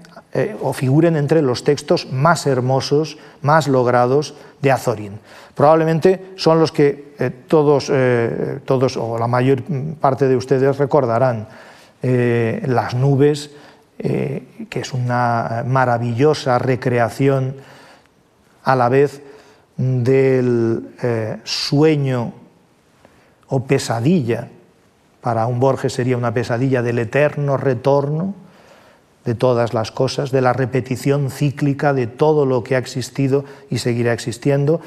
o figuren entre los textos más hermosos, más logrados de Azorín. Probablemente son los que eh, todos, eh, todos, o la mayor parte de ustedes recordarán. Eh, las nubes, que es una maravillosa recreación a la vez del sueño o pesadilla para un Borges sería una pesadilla del eterno retorno de todas las cosas, de la repetición cíclica de todo lo que ha existido y seguirá existiendo,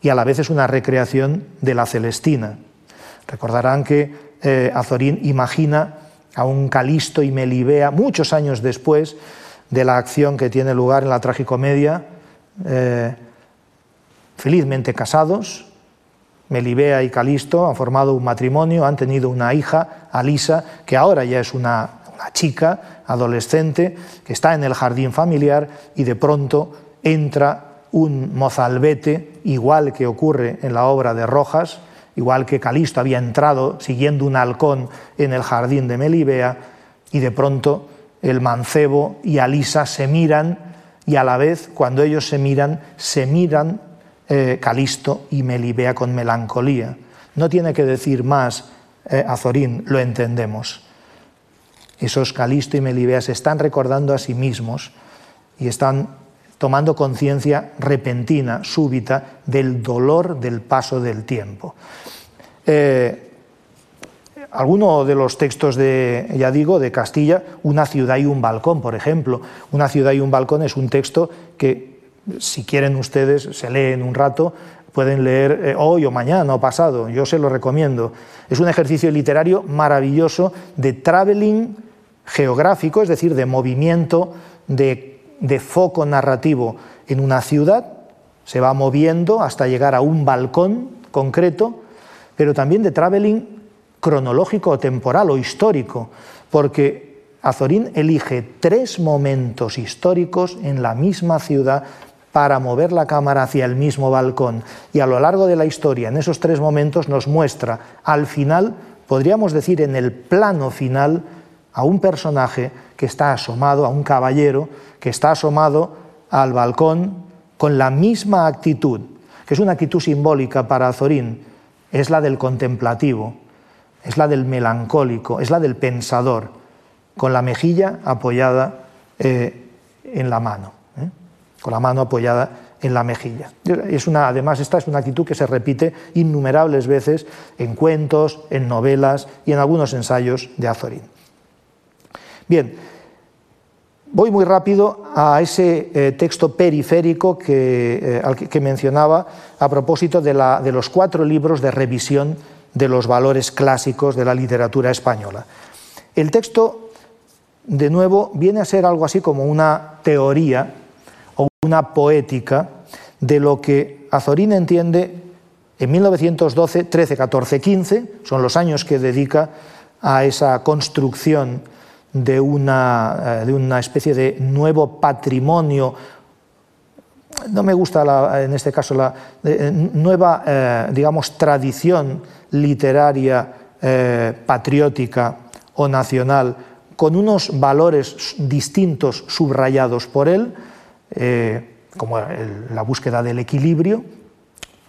y a la vez es una recreación de la Celestina. Recordarán que eh, Azorín imagina a un Calisto y Melibea muchos años después de la acción que tiene lugar en la tragicomedia, eh, felizmente casados. Melibea y Calisto han formado un matrimonio, han tenido una hija, Alisa, que ahora ya es una, una chica adolescente, que está en el jardín familiar y de pronto entra un mozalbete, igual que ocurre en la obra de Rojas, igual que Calisto había entrado siguiendo un halcón en el jardín de Melibea, y de pronto el mancebo y Alisa se miran y a la vez cuando ellos se miran, se miran eh, Calisto y Melibea con melancolía. No tiene que decir más eh, Azorín, lo entendemos. Esos Calisto y Melibea se están recordando a sí mismos y están tomando conciencia repentina, súbita, del dolor del paso del tiempo. Eh, alguno de los textos de, ya digo, de Castilla, Una ciudad y un balcón, por ejemplo. Una ciudad y un balcón es un texto que, si quieren ustedes, se lee en un rato, pueden leer eh, hoy o mañana o pasado, yo se lo recomiendo. Es un ejercicio literario maravilloso de traveling geográfico, es decir, de movimiento, de, de foco narrativo en una ciudad, se va moviendo hasta llegar a un balcón concreto, pero también de traveling cronológico o temporal o histórico, porque Azorín elige tres momentos históricos en la misma ciudad para mover la cámara hacia el mismo balcón. Y a lo largo de la historia, en esos tres momentos, nos muestra al final, podríamos decir en el plano final, a un personaje que está asomado, a un caballero que está asomado al balcón con la misma actitud, que es una actitud simbólica para Azorín, es la del contemplativo, es la del melancólico, es la del pensador, con la mejilla apoyada eh, en la mano, ¿eh? con la mano apoyada en la mejilla. Es una, además, esta es una actitud que se repite innumerables veces en cuentos, en novelas y en algunos ensayos de Azorín. Bien, voy muy rápido a ese eh, texto periférico que, que, mencionaba a propósito de, de los cuatro libros de revisión de los valores clásicos de la literatura española. El texto, de nuevo, viene a ser algo así como una teoría o una poética de lo que Azorín entiende en 1912, 13, 14, 15, son los años que dedica a esa construcción de una, eh, de una especie de nuevo patrimonio. No me gusta en este caso la eh, nueva, eh, digamos, tradición literaria patriótica o nacional con unos valores distintos subrayados por él, como la búsqueda del equilibrio,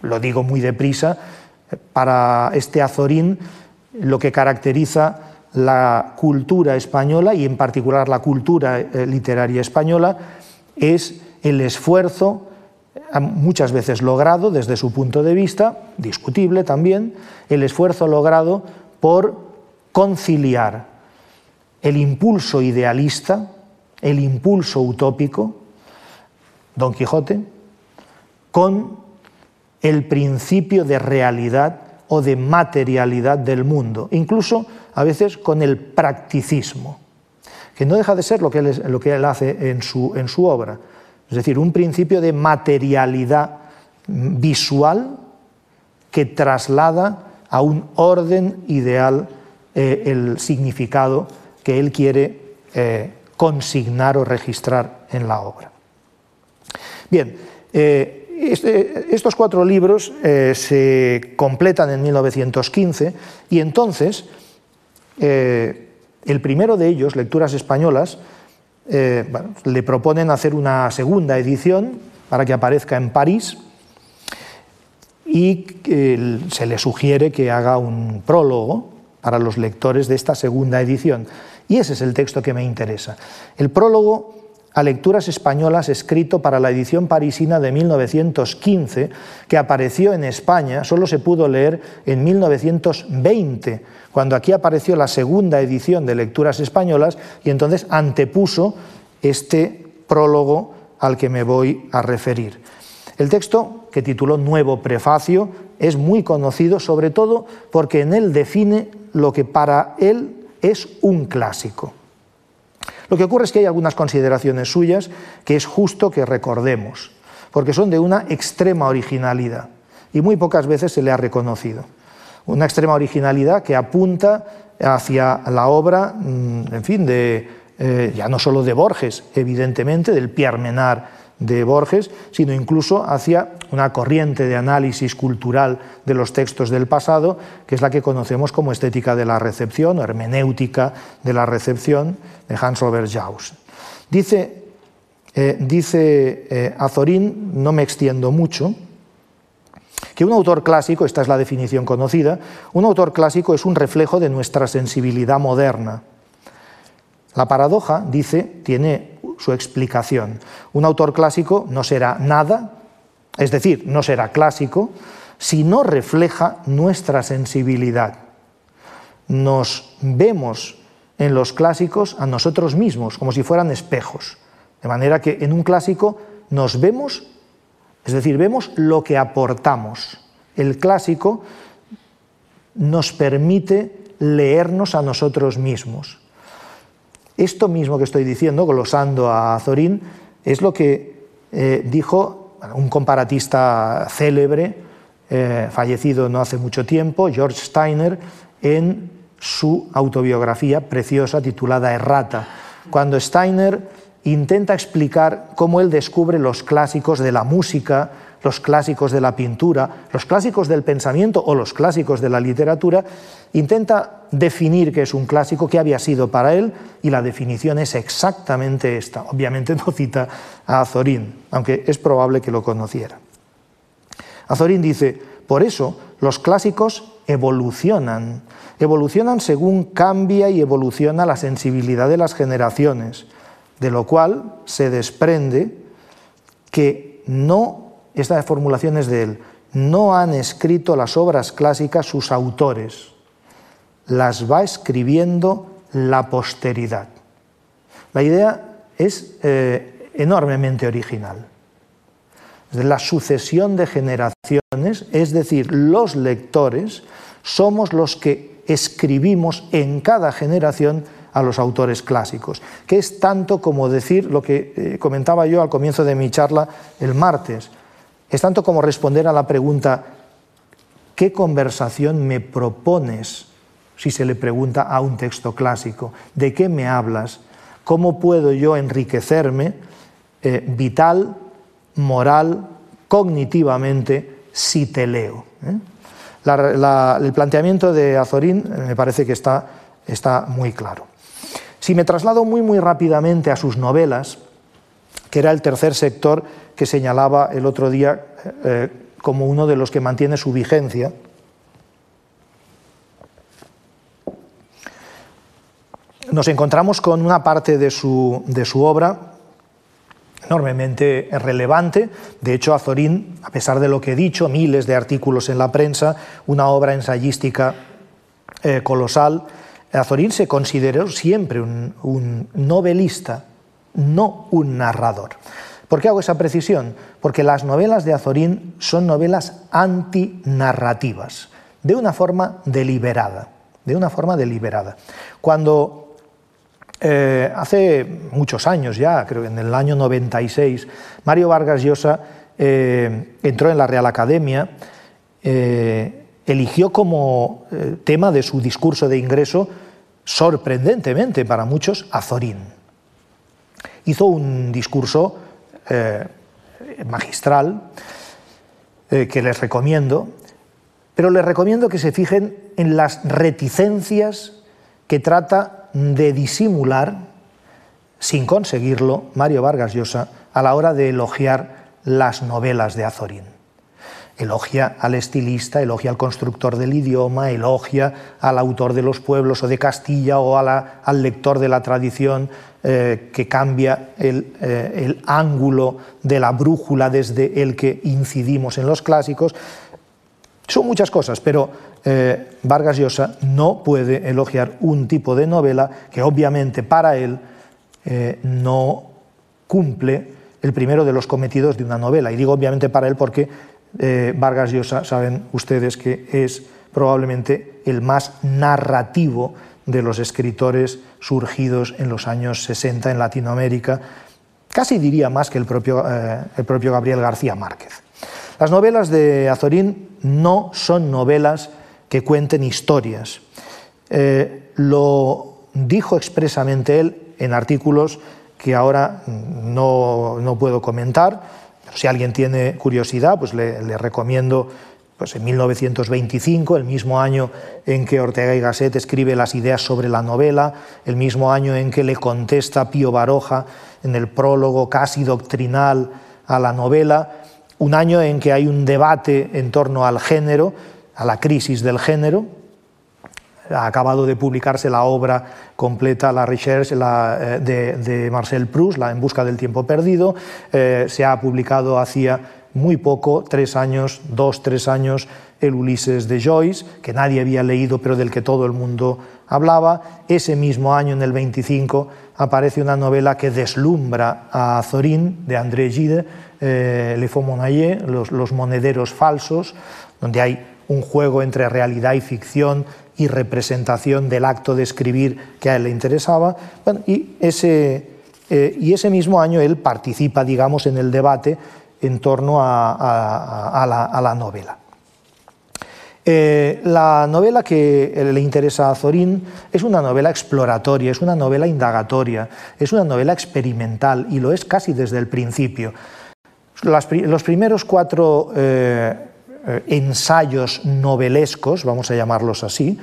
lo digo muy deprisa, para este Azorín lo que caracteriza la cultura española y en particular la cultura literaria española es el esfuerzo, muchas veces logrado desde su punto de vista, discutible también, el esfuerzo logrado por conciliar el impulso idealista, el impulso utópico, Don Quijote, con el principio de realidad o de materialidad del mundo, incluso a veces con el practicismo, que no deja de ser lo que él, lo que él hace en su, en su obra es decir, un principio de materialidad visual que traslada a un orden ideal eh, el significado que él quiere eh, consignar o registrar en la obra. Bien, eh, este, estos cuatro libros se completan en 1915 y entonces el primero de ellos, Lecturas Españolas, eh, le proponen hacer una segunda edición para que aparezca en París y se le sugiere que haga un prólogo para los lectores de esta segunda edición. Y ese es el texto que me interesa. El prólogo a lecturas españolas escrito para la edición parisina de 1915, que apareció en España, solo se pudo leer en 1920, cuando aquí apareció la segunda edición de lecturas españolas y entonces antepuso este prólogo al que me voy a referir. El texto, que tituló Nuevo Prefacio, es muy conocido sobre todo porque en él define lo que para él es un clásico. Lo que ocurre es que hay algunas consideraciones suyas que es justo que recordemos, porque son de una extrema originalidad y muy pocas veces se le ha reconocido. Una extrema originalidad que apunta hacia la obra, mm, en fin, de, eh, ya no solo de Borges, evidentemente, del Pierre Menard de Borges, sino incluso hacia una corriente de análisis cultural de los textos del pasado, que es la que conocemos como estética de la recepción o hermenéutica de la recepción de Hans Robert Jauss. Dice, eh, dice eh, Azorín, no me extiendo mucho, que un autor clásico, esta es la definición conocida, un autor clásico es un reflejo de nuestra sensibilidad moderna. La paradoja, dice, tiene su explicación. Un autor clásico no será nada, es decir, no será clásico, si no refleja nuestra sensibilidad. Nos vemos en los clásicos a nosotros mismos, como si fueran espejos. De manera que en un clásico nos vemos, es decir, vemos lo que aportamos. El clásico nos permite leernos a nosotros mismos. Esto mismo que estoy diciendo, glosando a Azorín, es lo que eh, dijo un comparatista célebre, eh, fallecido no hace mucho tiempo, George Steiner, en su autobiografía preciosa titulada Errata, cuando Steiner intenta explicar cómo él descubre los clásicos de la música, los clásicos de la pintura, los clásicos del pensamiento o los clásicos de la literatura, intenta definir qué es un clásico, qué había sido para él, y la definición es exactamente esta. Obviamente no cita a Azorín, aunque es probable que lo conociera. Azorín dice, por eso los clásicos evolucionan, evolucionan según cambia y evoluciona la sensibilidad de las generaciones, de lo cual se desprende que no esta formulación es de él, no han escrito las obras clásicas sus autores, las va escribiendo la posteridad. La idea es eh, enormemente original. La sucesión de generaciones, es decir, los lectores, somos los que escribimos en cada generación a los autores clásicos, que es tanto como decir lo que eh, comentaba yo al comienzo de mi charla el martes, es tanto como responder a la pregunta, ¿qué conversación me propones? Si se le pregunta a un texto clásico, ¿de qué me hablas? ¿Cómo puedo yo enriquecerme eh, vital, moral, cognitivamente, si te leo? ¿eh? el planteamiento de Azorín eh, me parece que está, está muy claro. Si me traslado muy, muy rápidamente a sus novelas, que era el tercer sector que señalaba el otro día eh, como uno de los que mantiene su vigencia. Nos encontramos con una parte de su, de su obra enormemente relevante. De hecho, Azorín, a pesar de lo que he dicho, miles de artículos en la prensa, una obra ensayística eh, colosal, Azorín se consideró siempre un novelista, no un narrador. ¿Por qué hago esa precisión? Porque las novelas de Azorín son novelas antinarrativas, de una forma deliberada, de una forma deliberada. Cuando eh, hace muchos años ya, creo que en el año 96, Mario Vargas Llosa eh, entró en la Real Academia, eh, eligió como tema de su discurso de ingreso, sorprendentemente para muchos, Azorín. Hizo un discurso eh, magistral eh, que les recomiendo, pero les recomiendo que se fijen en las reticencias que trata de disimular, sin conseguirlo, Mario Vargas Llosa a la hora de elogiar las novelas de Azorín. Elogia al estilista, elogia al constructor del idioma, elogia al autor de los pueblos o de Castilla o al lector de la tradición eh, que cambia el, eh, el, ángulo de la brújula desde el que incidimos en los clásicos. Son muchas cosas, pero eh, Vargas Llosa no puede elogiar un tipo de novela que obviamente para él no cumple el primero de los cometidos de una novela. Y digo obviamente para él porque Vargas Llosa, saben ustedes que es probablemente el más narrativo de los escritores surgidos en los años 60 en Latinoamérica, casi diría más que el propio, eh, el propio Gabriel García Márquez. Las novelas de Azorín no son novelas que cuenten historias. Eh, lo dijo expresamente él en artículos que ahora no, no puedo comentar. Si alguien tiene curiosidad, pues le, le recomiendo pues en 1925, el mismo año en que Ortega y Gasset escribe las ideas sobre la novela, el mismo año en que le contesta Pío Baroja en el prólogo casi doctrinal a la novela, un año en que hay un debate en torno al género, a la crisis del género. Ha acabado de publicarse la obra completa, La Recherche eh, de, Marcel Proust, la En busca del tiempo perdido. Eh, se ha publicado hacía muy poco, tres años, dos, tres años, el Ulises de Joyce, que nadie había leído pero del que todo el mundo hablaba. Ese mismo año, en el 25, aparece una novela que deslumbra a Zorín, de André Gide, eh, Le Faux Monnayer, los monederos falsos, donde hay un juego entre realidad y ficción y representación del acto de escribir que a él le interesaba. y, ese, eh, y ese mismo año él participa, digamos, en el debate en torno a, la, novela. Eh, la novela que le interesa a Zorín es una novela exploratoria, es una novela indagatoria, es una novela experimental y lo es casi desde el principio. los primeros cuatro eh, ensayos novelescos, vamos a llamarlos así,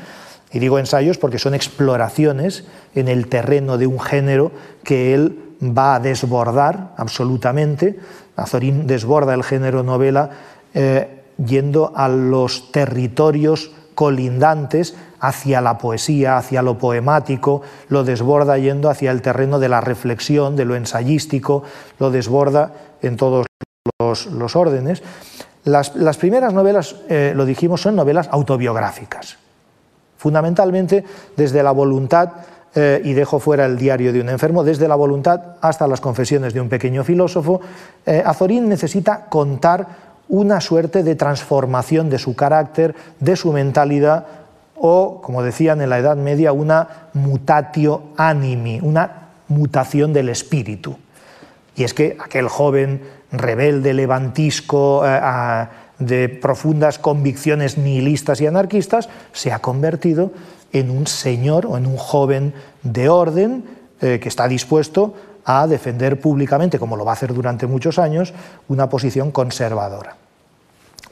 y digo ensayos porque son exploraciones en el terreno de un género que él va a desbordar absolutamente, Azorín desborda el género novela eh, yendo a los territorios colindantes hacia la poesía, hacia lo poemático, lo desborda yendo hacia el terreno de la reflexión, de lo ensayístico, lo desborda en todos los, órdenes. Las, primeras novelas, eh, lo dijimos, son novelas autobiográficas, fundamentalmente desde la voluntad eh, y dejo fuera el diario de un enfermo, desde la voluntad hasta las confesiones de un pequeño filósofo, eh, Azorín necesita contar una suerte de transformación de su carácter, de su mentalidad, o, como decían en la Edad Media, una mutatio animi, una mutación del espíritu. Y es que aquel joven rebelde, levantisco, eh, de profundas convicciones nihilistas y anarquistas, se ha convertido en un señor o en un joven de orden eh, que está dispuesto a defender públicamente, como lo va a hacer durante muchos años, una posición conservadora.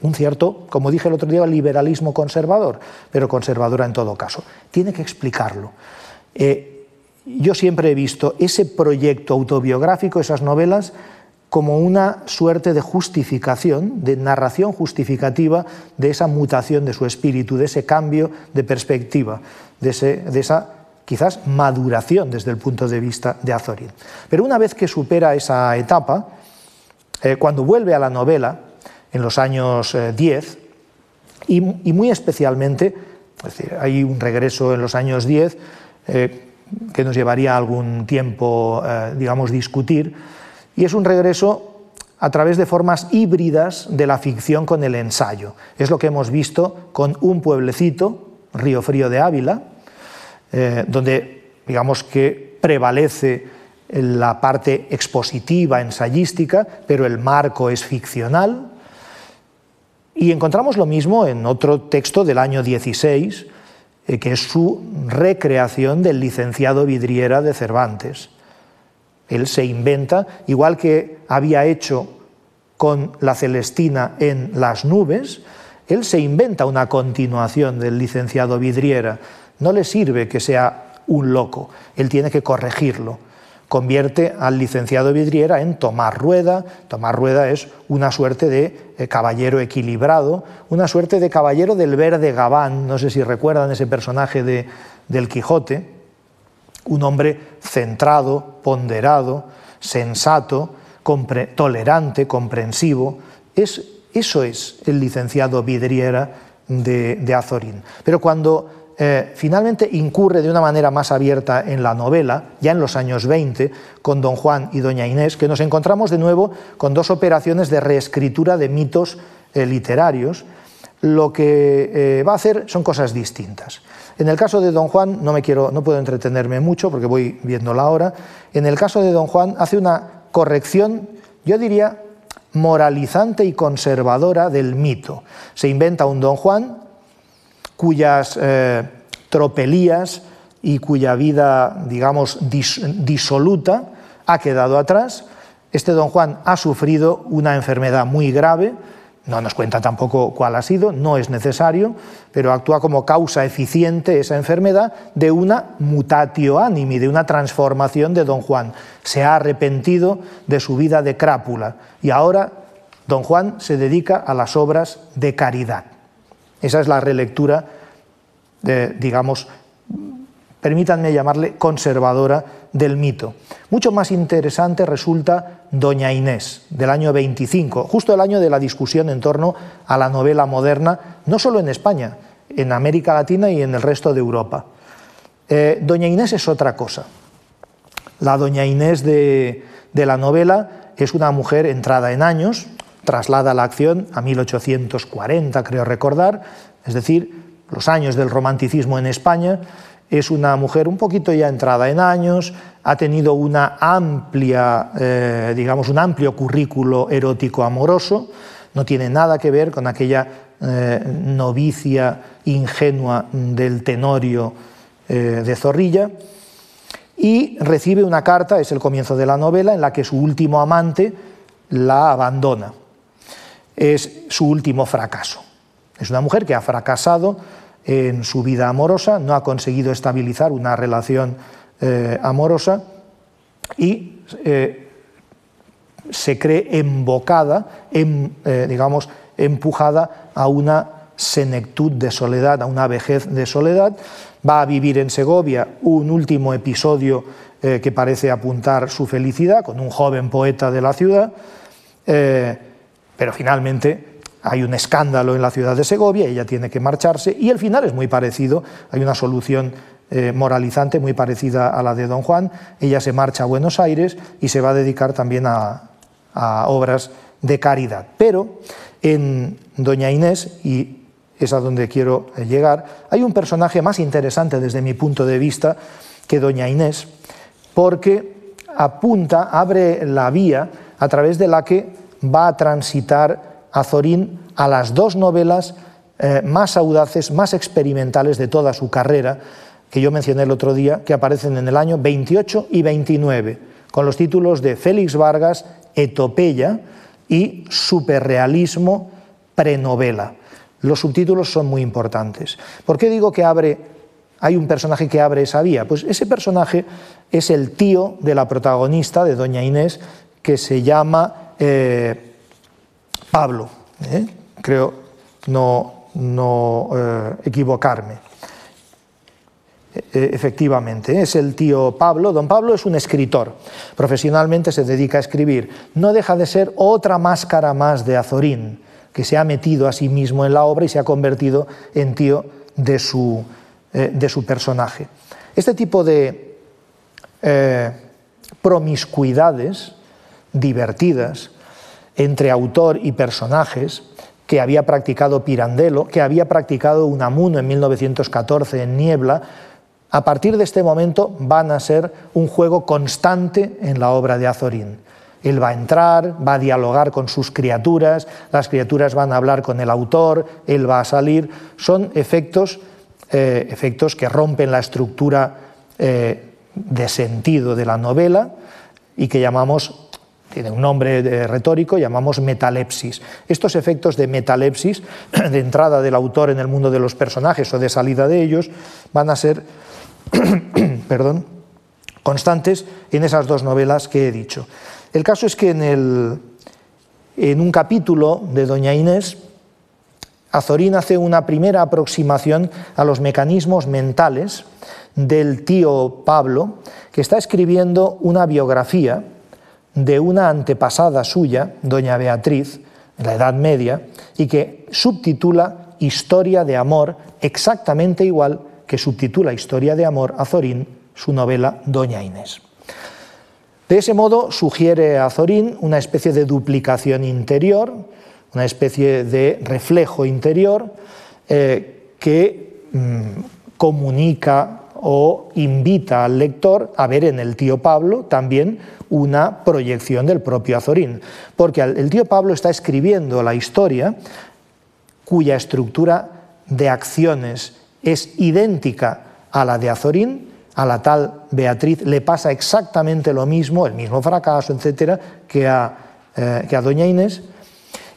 Un cierto, como dije el otro día, liberalismo conservador, pero conservadora en todo caso. Tiene que explicarlo. Eh, yo siempre he visto ese proyecto autobiográfico, esas novelas, como una suerte de justificación, de narración justificativa de esa mutación de su espíritu, de ese cambio de perspectiva, de, esa quizás maduración desde el punto de vista de Azorín. Pero una vez que supera esa etapa, eh, cuando vuelve a la novela, en los años 10, eh, y, muy especialmente, hay un regreso en los años 10 eh, que nos llevaría algún tiempo, digamos, discutir, y es un regreso a través de formas híbridas de la ficción con el ensayo. Es lo que hemos visto con Un pueblecito, Río Frío de Ávila, eh, donde digamos que prevalece la parte expositiva, ensayística, pero el marco es ficcional. Y encontramos lo mismo en otro texto del año 16, eh, que es su recreación del licenciado Vidriera de Cervantes. Él se inventa, igual que había hecho con la Celestina en Las nubes, él se inventa una continuación del licenciado Vidriera. No le sirve que sea un loco, él tiene que corregirlo. convierte al licenciado Vidriera en Tomás Rueda. Tomás Rueda es una suerte de eh, caballero equilibrado, una suerte de caballero del verde Gabán, no sé si recuerdan ese personaje de, del Quijote, un hombre centrado, ponderado, sensato, tolerante, comprensivo. Es, eso es el licenciado Vidriera de, Azorín. Pero cuando eh, finalmente incurre de una manera más abierta en la novela, ya en los años 20, con Don Juan y Doña Inés, que nos encontramos de nuevo con dos operaciones de reescritura de mitos eh, literarios. Lo que eh, va a hacer son cosas distintas. En el caso de Don Juan, no, me quiero, no puedo entretenerme mucho porque voy viendo la hora, en el caso de Don Juan hace una corrección, yo diría, moralizante y conservadora del mito. Se inventa un Don Juan cuyas eh, tropelías y cuya vida, digamos, disoluta ha quedado atrás. Este don Juan ha sufrido una enfermedad muy grave, no nos cuenta tampoco cuál ha sido, no es necesario, pero actúa como causa eficiente esa enfermedad de una mutatio animi, de una transformación de don Juan. Se ha arrepentido de su vida de crápula y ahora don Juan se dedica a las obras de caridad. Esa es la relectura, digamos, permítanme llamarle conservadora del mito. Mucho más interesante resulta Doña Inés, del año 25, justo el año de la discusión en torno a la novela moderna, no solo en España, en América Latina y en el resto de Europa. Eh, Doña Inés es otra cosa. La Doña Inés de, de la novela es una mujer entrada en años, traslada la acción a 1840, creo recordar, es decir, los años del romanticismo en España. Es una mujer un poquito ya entrada en años, ha tenido una amplia, eh, digamos, un amplio currículo erótico amoroso, no tiene nada que ver con aquella eh, novicia ingenua del Tenorio eh, de Zorrilla, y recibe una carta, es el comienzo de la novela, en la que su último amante la abandona. Es su último fracaso. Es una mujer que ha fracasado en su vida amorosa, no ha conseguido estabilizar una relación eh, amorosa y eh, se cree embocada, em, eh, digamos, empujada a una senectud de soledad, a una vejez de soledad. Va a vivir en Segovia un último episodio que parece apuntar su felicidad con un joven poeta de la ciudad pero finalmente hay un escándalo en la ciudad de Segovia, ella tiene que marcharse y el final es muy parecido, hay una solución eh, moralizante muy parecida a la de Don Juan, ella se marcha a Buenos Aires y se va a dedicar también a, obras de caridad. Pero en Doña Inés, y es a donde quiero llegar, hay un personaje más interesante desde mi punto de vista que Doña Inés, porque apunta, abre la vía a través de la que va a transitar Azorín a las dos novelas eh, más audaces, más experimentales de toda su carrera, que yo mencioné el otro día, que aparecen en el año 28 y 29, con los títulos de Félix Vargas, Etopeya y Superrealismo prenovela. Los subtítulos son muy importantes. ¿Por qué digo que abre, hay un personaje que abre esa vía? Pues ese personaje es el tío de la protagonista, de Doña Inés, que se llama eh, Pablo, ¿eh? creo no, no eh, equivocarme. Efectivamente, es el tío Pablo. Don Pablo es un escritor, profesionalmente se dedica a escribir. No deja de ser otra máscara más de Azorín, que se ha metido a sí mismo en la obra y se ha convertido en tío de su, de su personaje. Este tipo de promiscuidades divertidas entre autor y personajes que había practicado Pirandello, que había practicado Unamuno en 1914 en Niebla, a partir de este momento van a ser un juego constante en la obra de Azorín. Él va a entrar, va a dialogar con sus criaturas, las criaturas van a hablar con el autor, él va a salir. Son efectos, eh, efectos que rompen la estructura eh, de sentido de la novela y que llamamos tiene un nombre retórico, llamamos metalepsis. Estos efectos de metalepsis, de entrada del autor en el mundo de los personajes o de salida de ellos, van a ser perdón, constantes en esas dos novelas que he dicho. El caso es que en, el, en un capítulo de Doña Inés, Azorín hace una primera aproximación a los mecanismos mentales del tío Pablo, que está escribiendo una biografía de una antepasada suya, doña Beatriz, en la Edad Media, y que subtitula Historia de Amor, exactamente igual que subtitula Historia de Amor a Zorín su novela Doña Inés. De ese modo sugiere a Zorín una especie de duplicación interior, una especie de reflejo interior eh, que mm, comunica o invita al lector a ver en el tío Pablo también una proyección del propio Azorín, porque el tío Pablo está escribiendo la historia cuya estructura de acciones es idéntica a la de Azorín, a la tal Beatriz. Le pasa exactamente lo mismo, el mismo fracaso, etcétera, que a, eh, que a Doña Inés,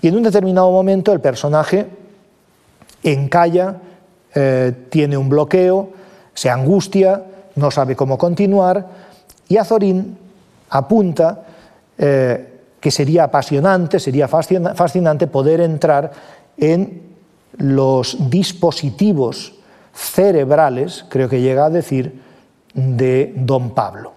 y en un determinado momento el personaje encalla, eh, tiene un bloqueo, se angustia, no sabe cómo continuar, y Azorín apunta eh, que sería apasionante, sería fascinante poder entrar en los dispositivos cerebrales, creo que llega a decir, de don Pablo.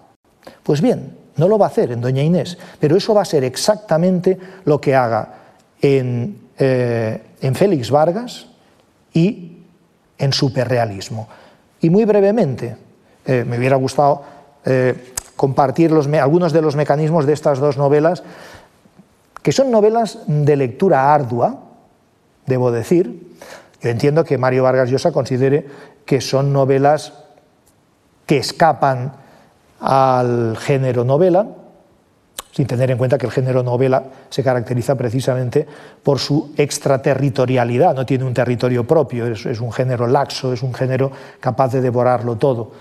Pues bien, no lo va a hacer en Doña Inés, pero eso va a ser exactamente lo que haga en, eh, en Félix Vargas y en Superrealismo. Y muy brevemente, eh, me hubiera gustado compartir algunos de los mecanismos de estas dos novelas, que son novelas de lectura ardua, debo decir. Yo entiendo que Mario Vargas Llosa considere que son novelas que escapan al género novela, sin tener en cuenta que el género novela se caracteriza precisamente por su extraterritorialidad, no tiene un territorio propio, es, un género laxo, es un género capaz de devorarlo todo.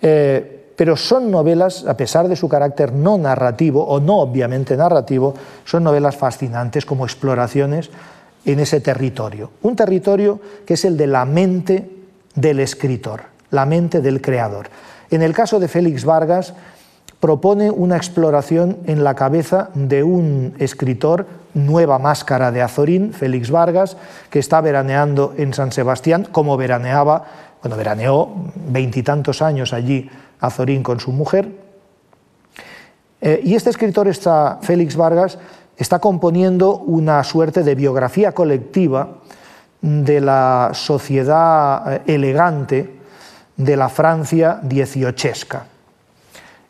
Eh, pero son novelas, a pesar de su carácter no narrativo o no obviamente narrativo, son novelas fascinantes como exploraciones en ese territorio. Un territorio que es el de la mente del escritor, la mente del creador. En el caso de Félix Vargas, propone una exploración en la cabeza de un escritor, nueva máscara de Azorín, Félix Vargas, que está veraneando en San Sebastián, como veraneaba, bueno, veraneó veintitantos años allí Azorín con su mujer. Eh, y este escritor, está, Félix Vargas, está componiendo una suerte de biografía colectiva de la sociedad eh, elegante de la Francia dieciochesca,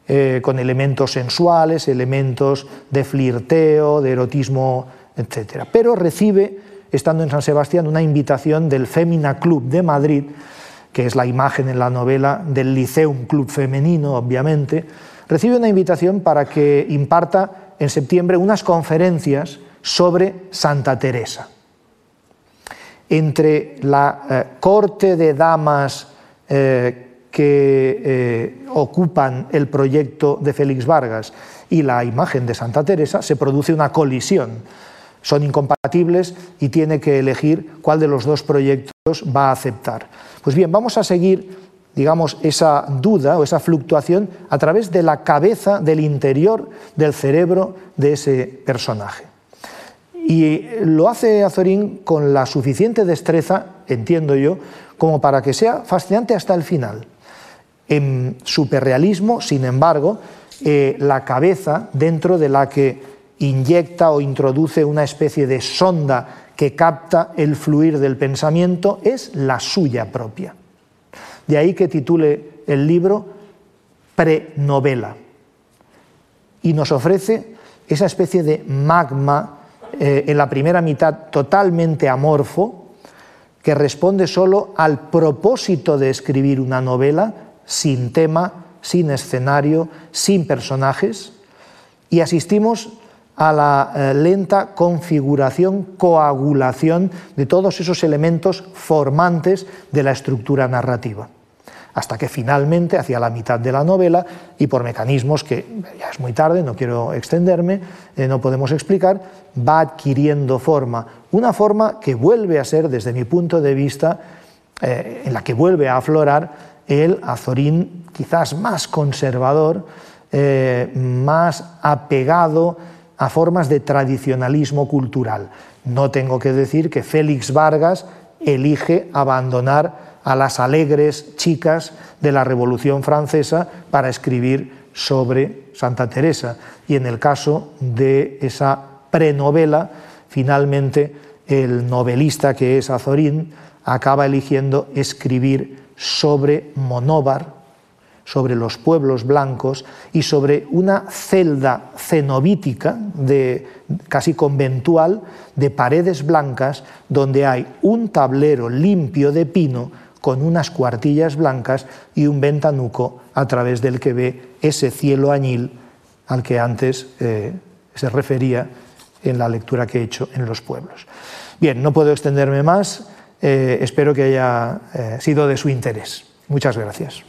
eh, con elementos sensuales, elementos de flirteo, de erotismo, etc. Pero recibe, estando en San Sebastián, una invitación del Femina Club de Madrid, que es la imagen en la novela del Liceum Club Femenino, obviamente, recibe una invitación para que imparta en septiembre unas conferencias sobre Santa Teresa. Entre la eh, corte de damas eh, que eh, ocupan el proyecto de Félix Vargas y la imagen de Santa Teresa se produce una colisión. Son incompatibles y tiene que elegir cuál de los dos proyectos va a aceptar. Pues bien, vamos a seguir digamos, esa duda o esa fluctuación a través de la cabeza, del interior del cerebro de ese personaje. Y lo hace Azorín con la suficiente destreza, entiendo yo, como para que sea fascinante hasta el final. En superrealismo, sin embargo, eh, la cabeza dentro de la que inyecta o introduce una especie de sonda que capta el fluir del pensamiento es la suya propia. De ahí que titule el libro Prenovela. Y nos ofrece esa especie de magma eh, en la primera mitad totalmente amorfo, que responde solo al propósito de escribir una novela sin tema, sin escenario, sin personajes, y asistimos a la eh, lenta configuración, coagulación de todos esos elementos formantes de la estructura narrativa. Hasta que finalmente, hacia la mitad de la novela, y por mecanismos que ya es muy tarde, no quiero extenderme, eh, no podemos explicar, va adquiriendo forma, una forma que vuelve a ser, desde mi punto de vista, eh, en la que vuelve a aflorar el Azorín quizás más conservador, más apegado a formas de tradicionalismo cultural. No tengo que decir que Félix Vargas elige abandonar a las alegres chicas de la Revolución Francesa para escribir sobre Santa Teresa. Y en el caso de esa prenovela, finalmente el novelista que es Azorín acaba eligiendo escribir sobre Monóvar, sobre los pueblos blancos y sobre una celda cenobítica de, casi conventual de paredes blancas donde hay un tablero limpio de pino con unas cuartillas blancas y un ventanuco a través del que ve ese cielo añil al que antes eh, se refería en la lectura que he hecho en los pueblos. Bien, no puedo extenderme más, eh, espero que haya eh, sido de su interés. Muchas gracias.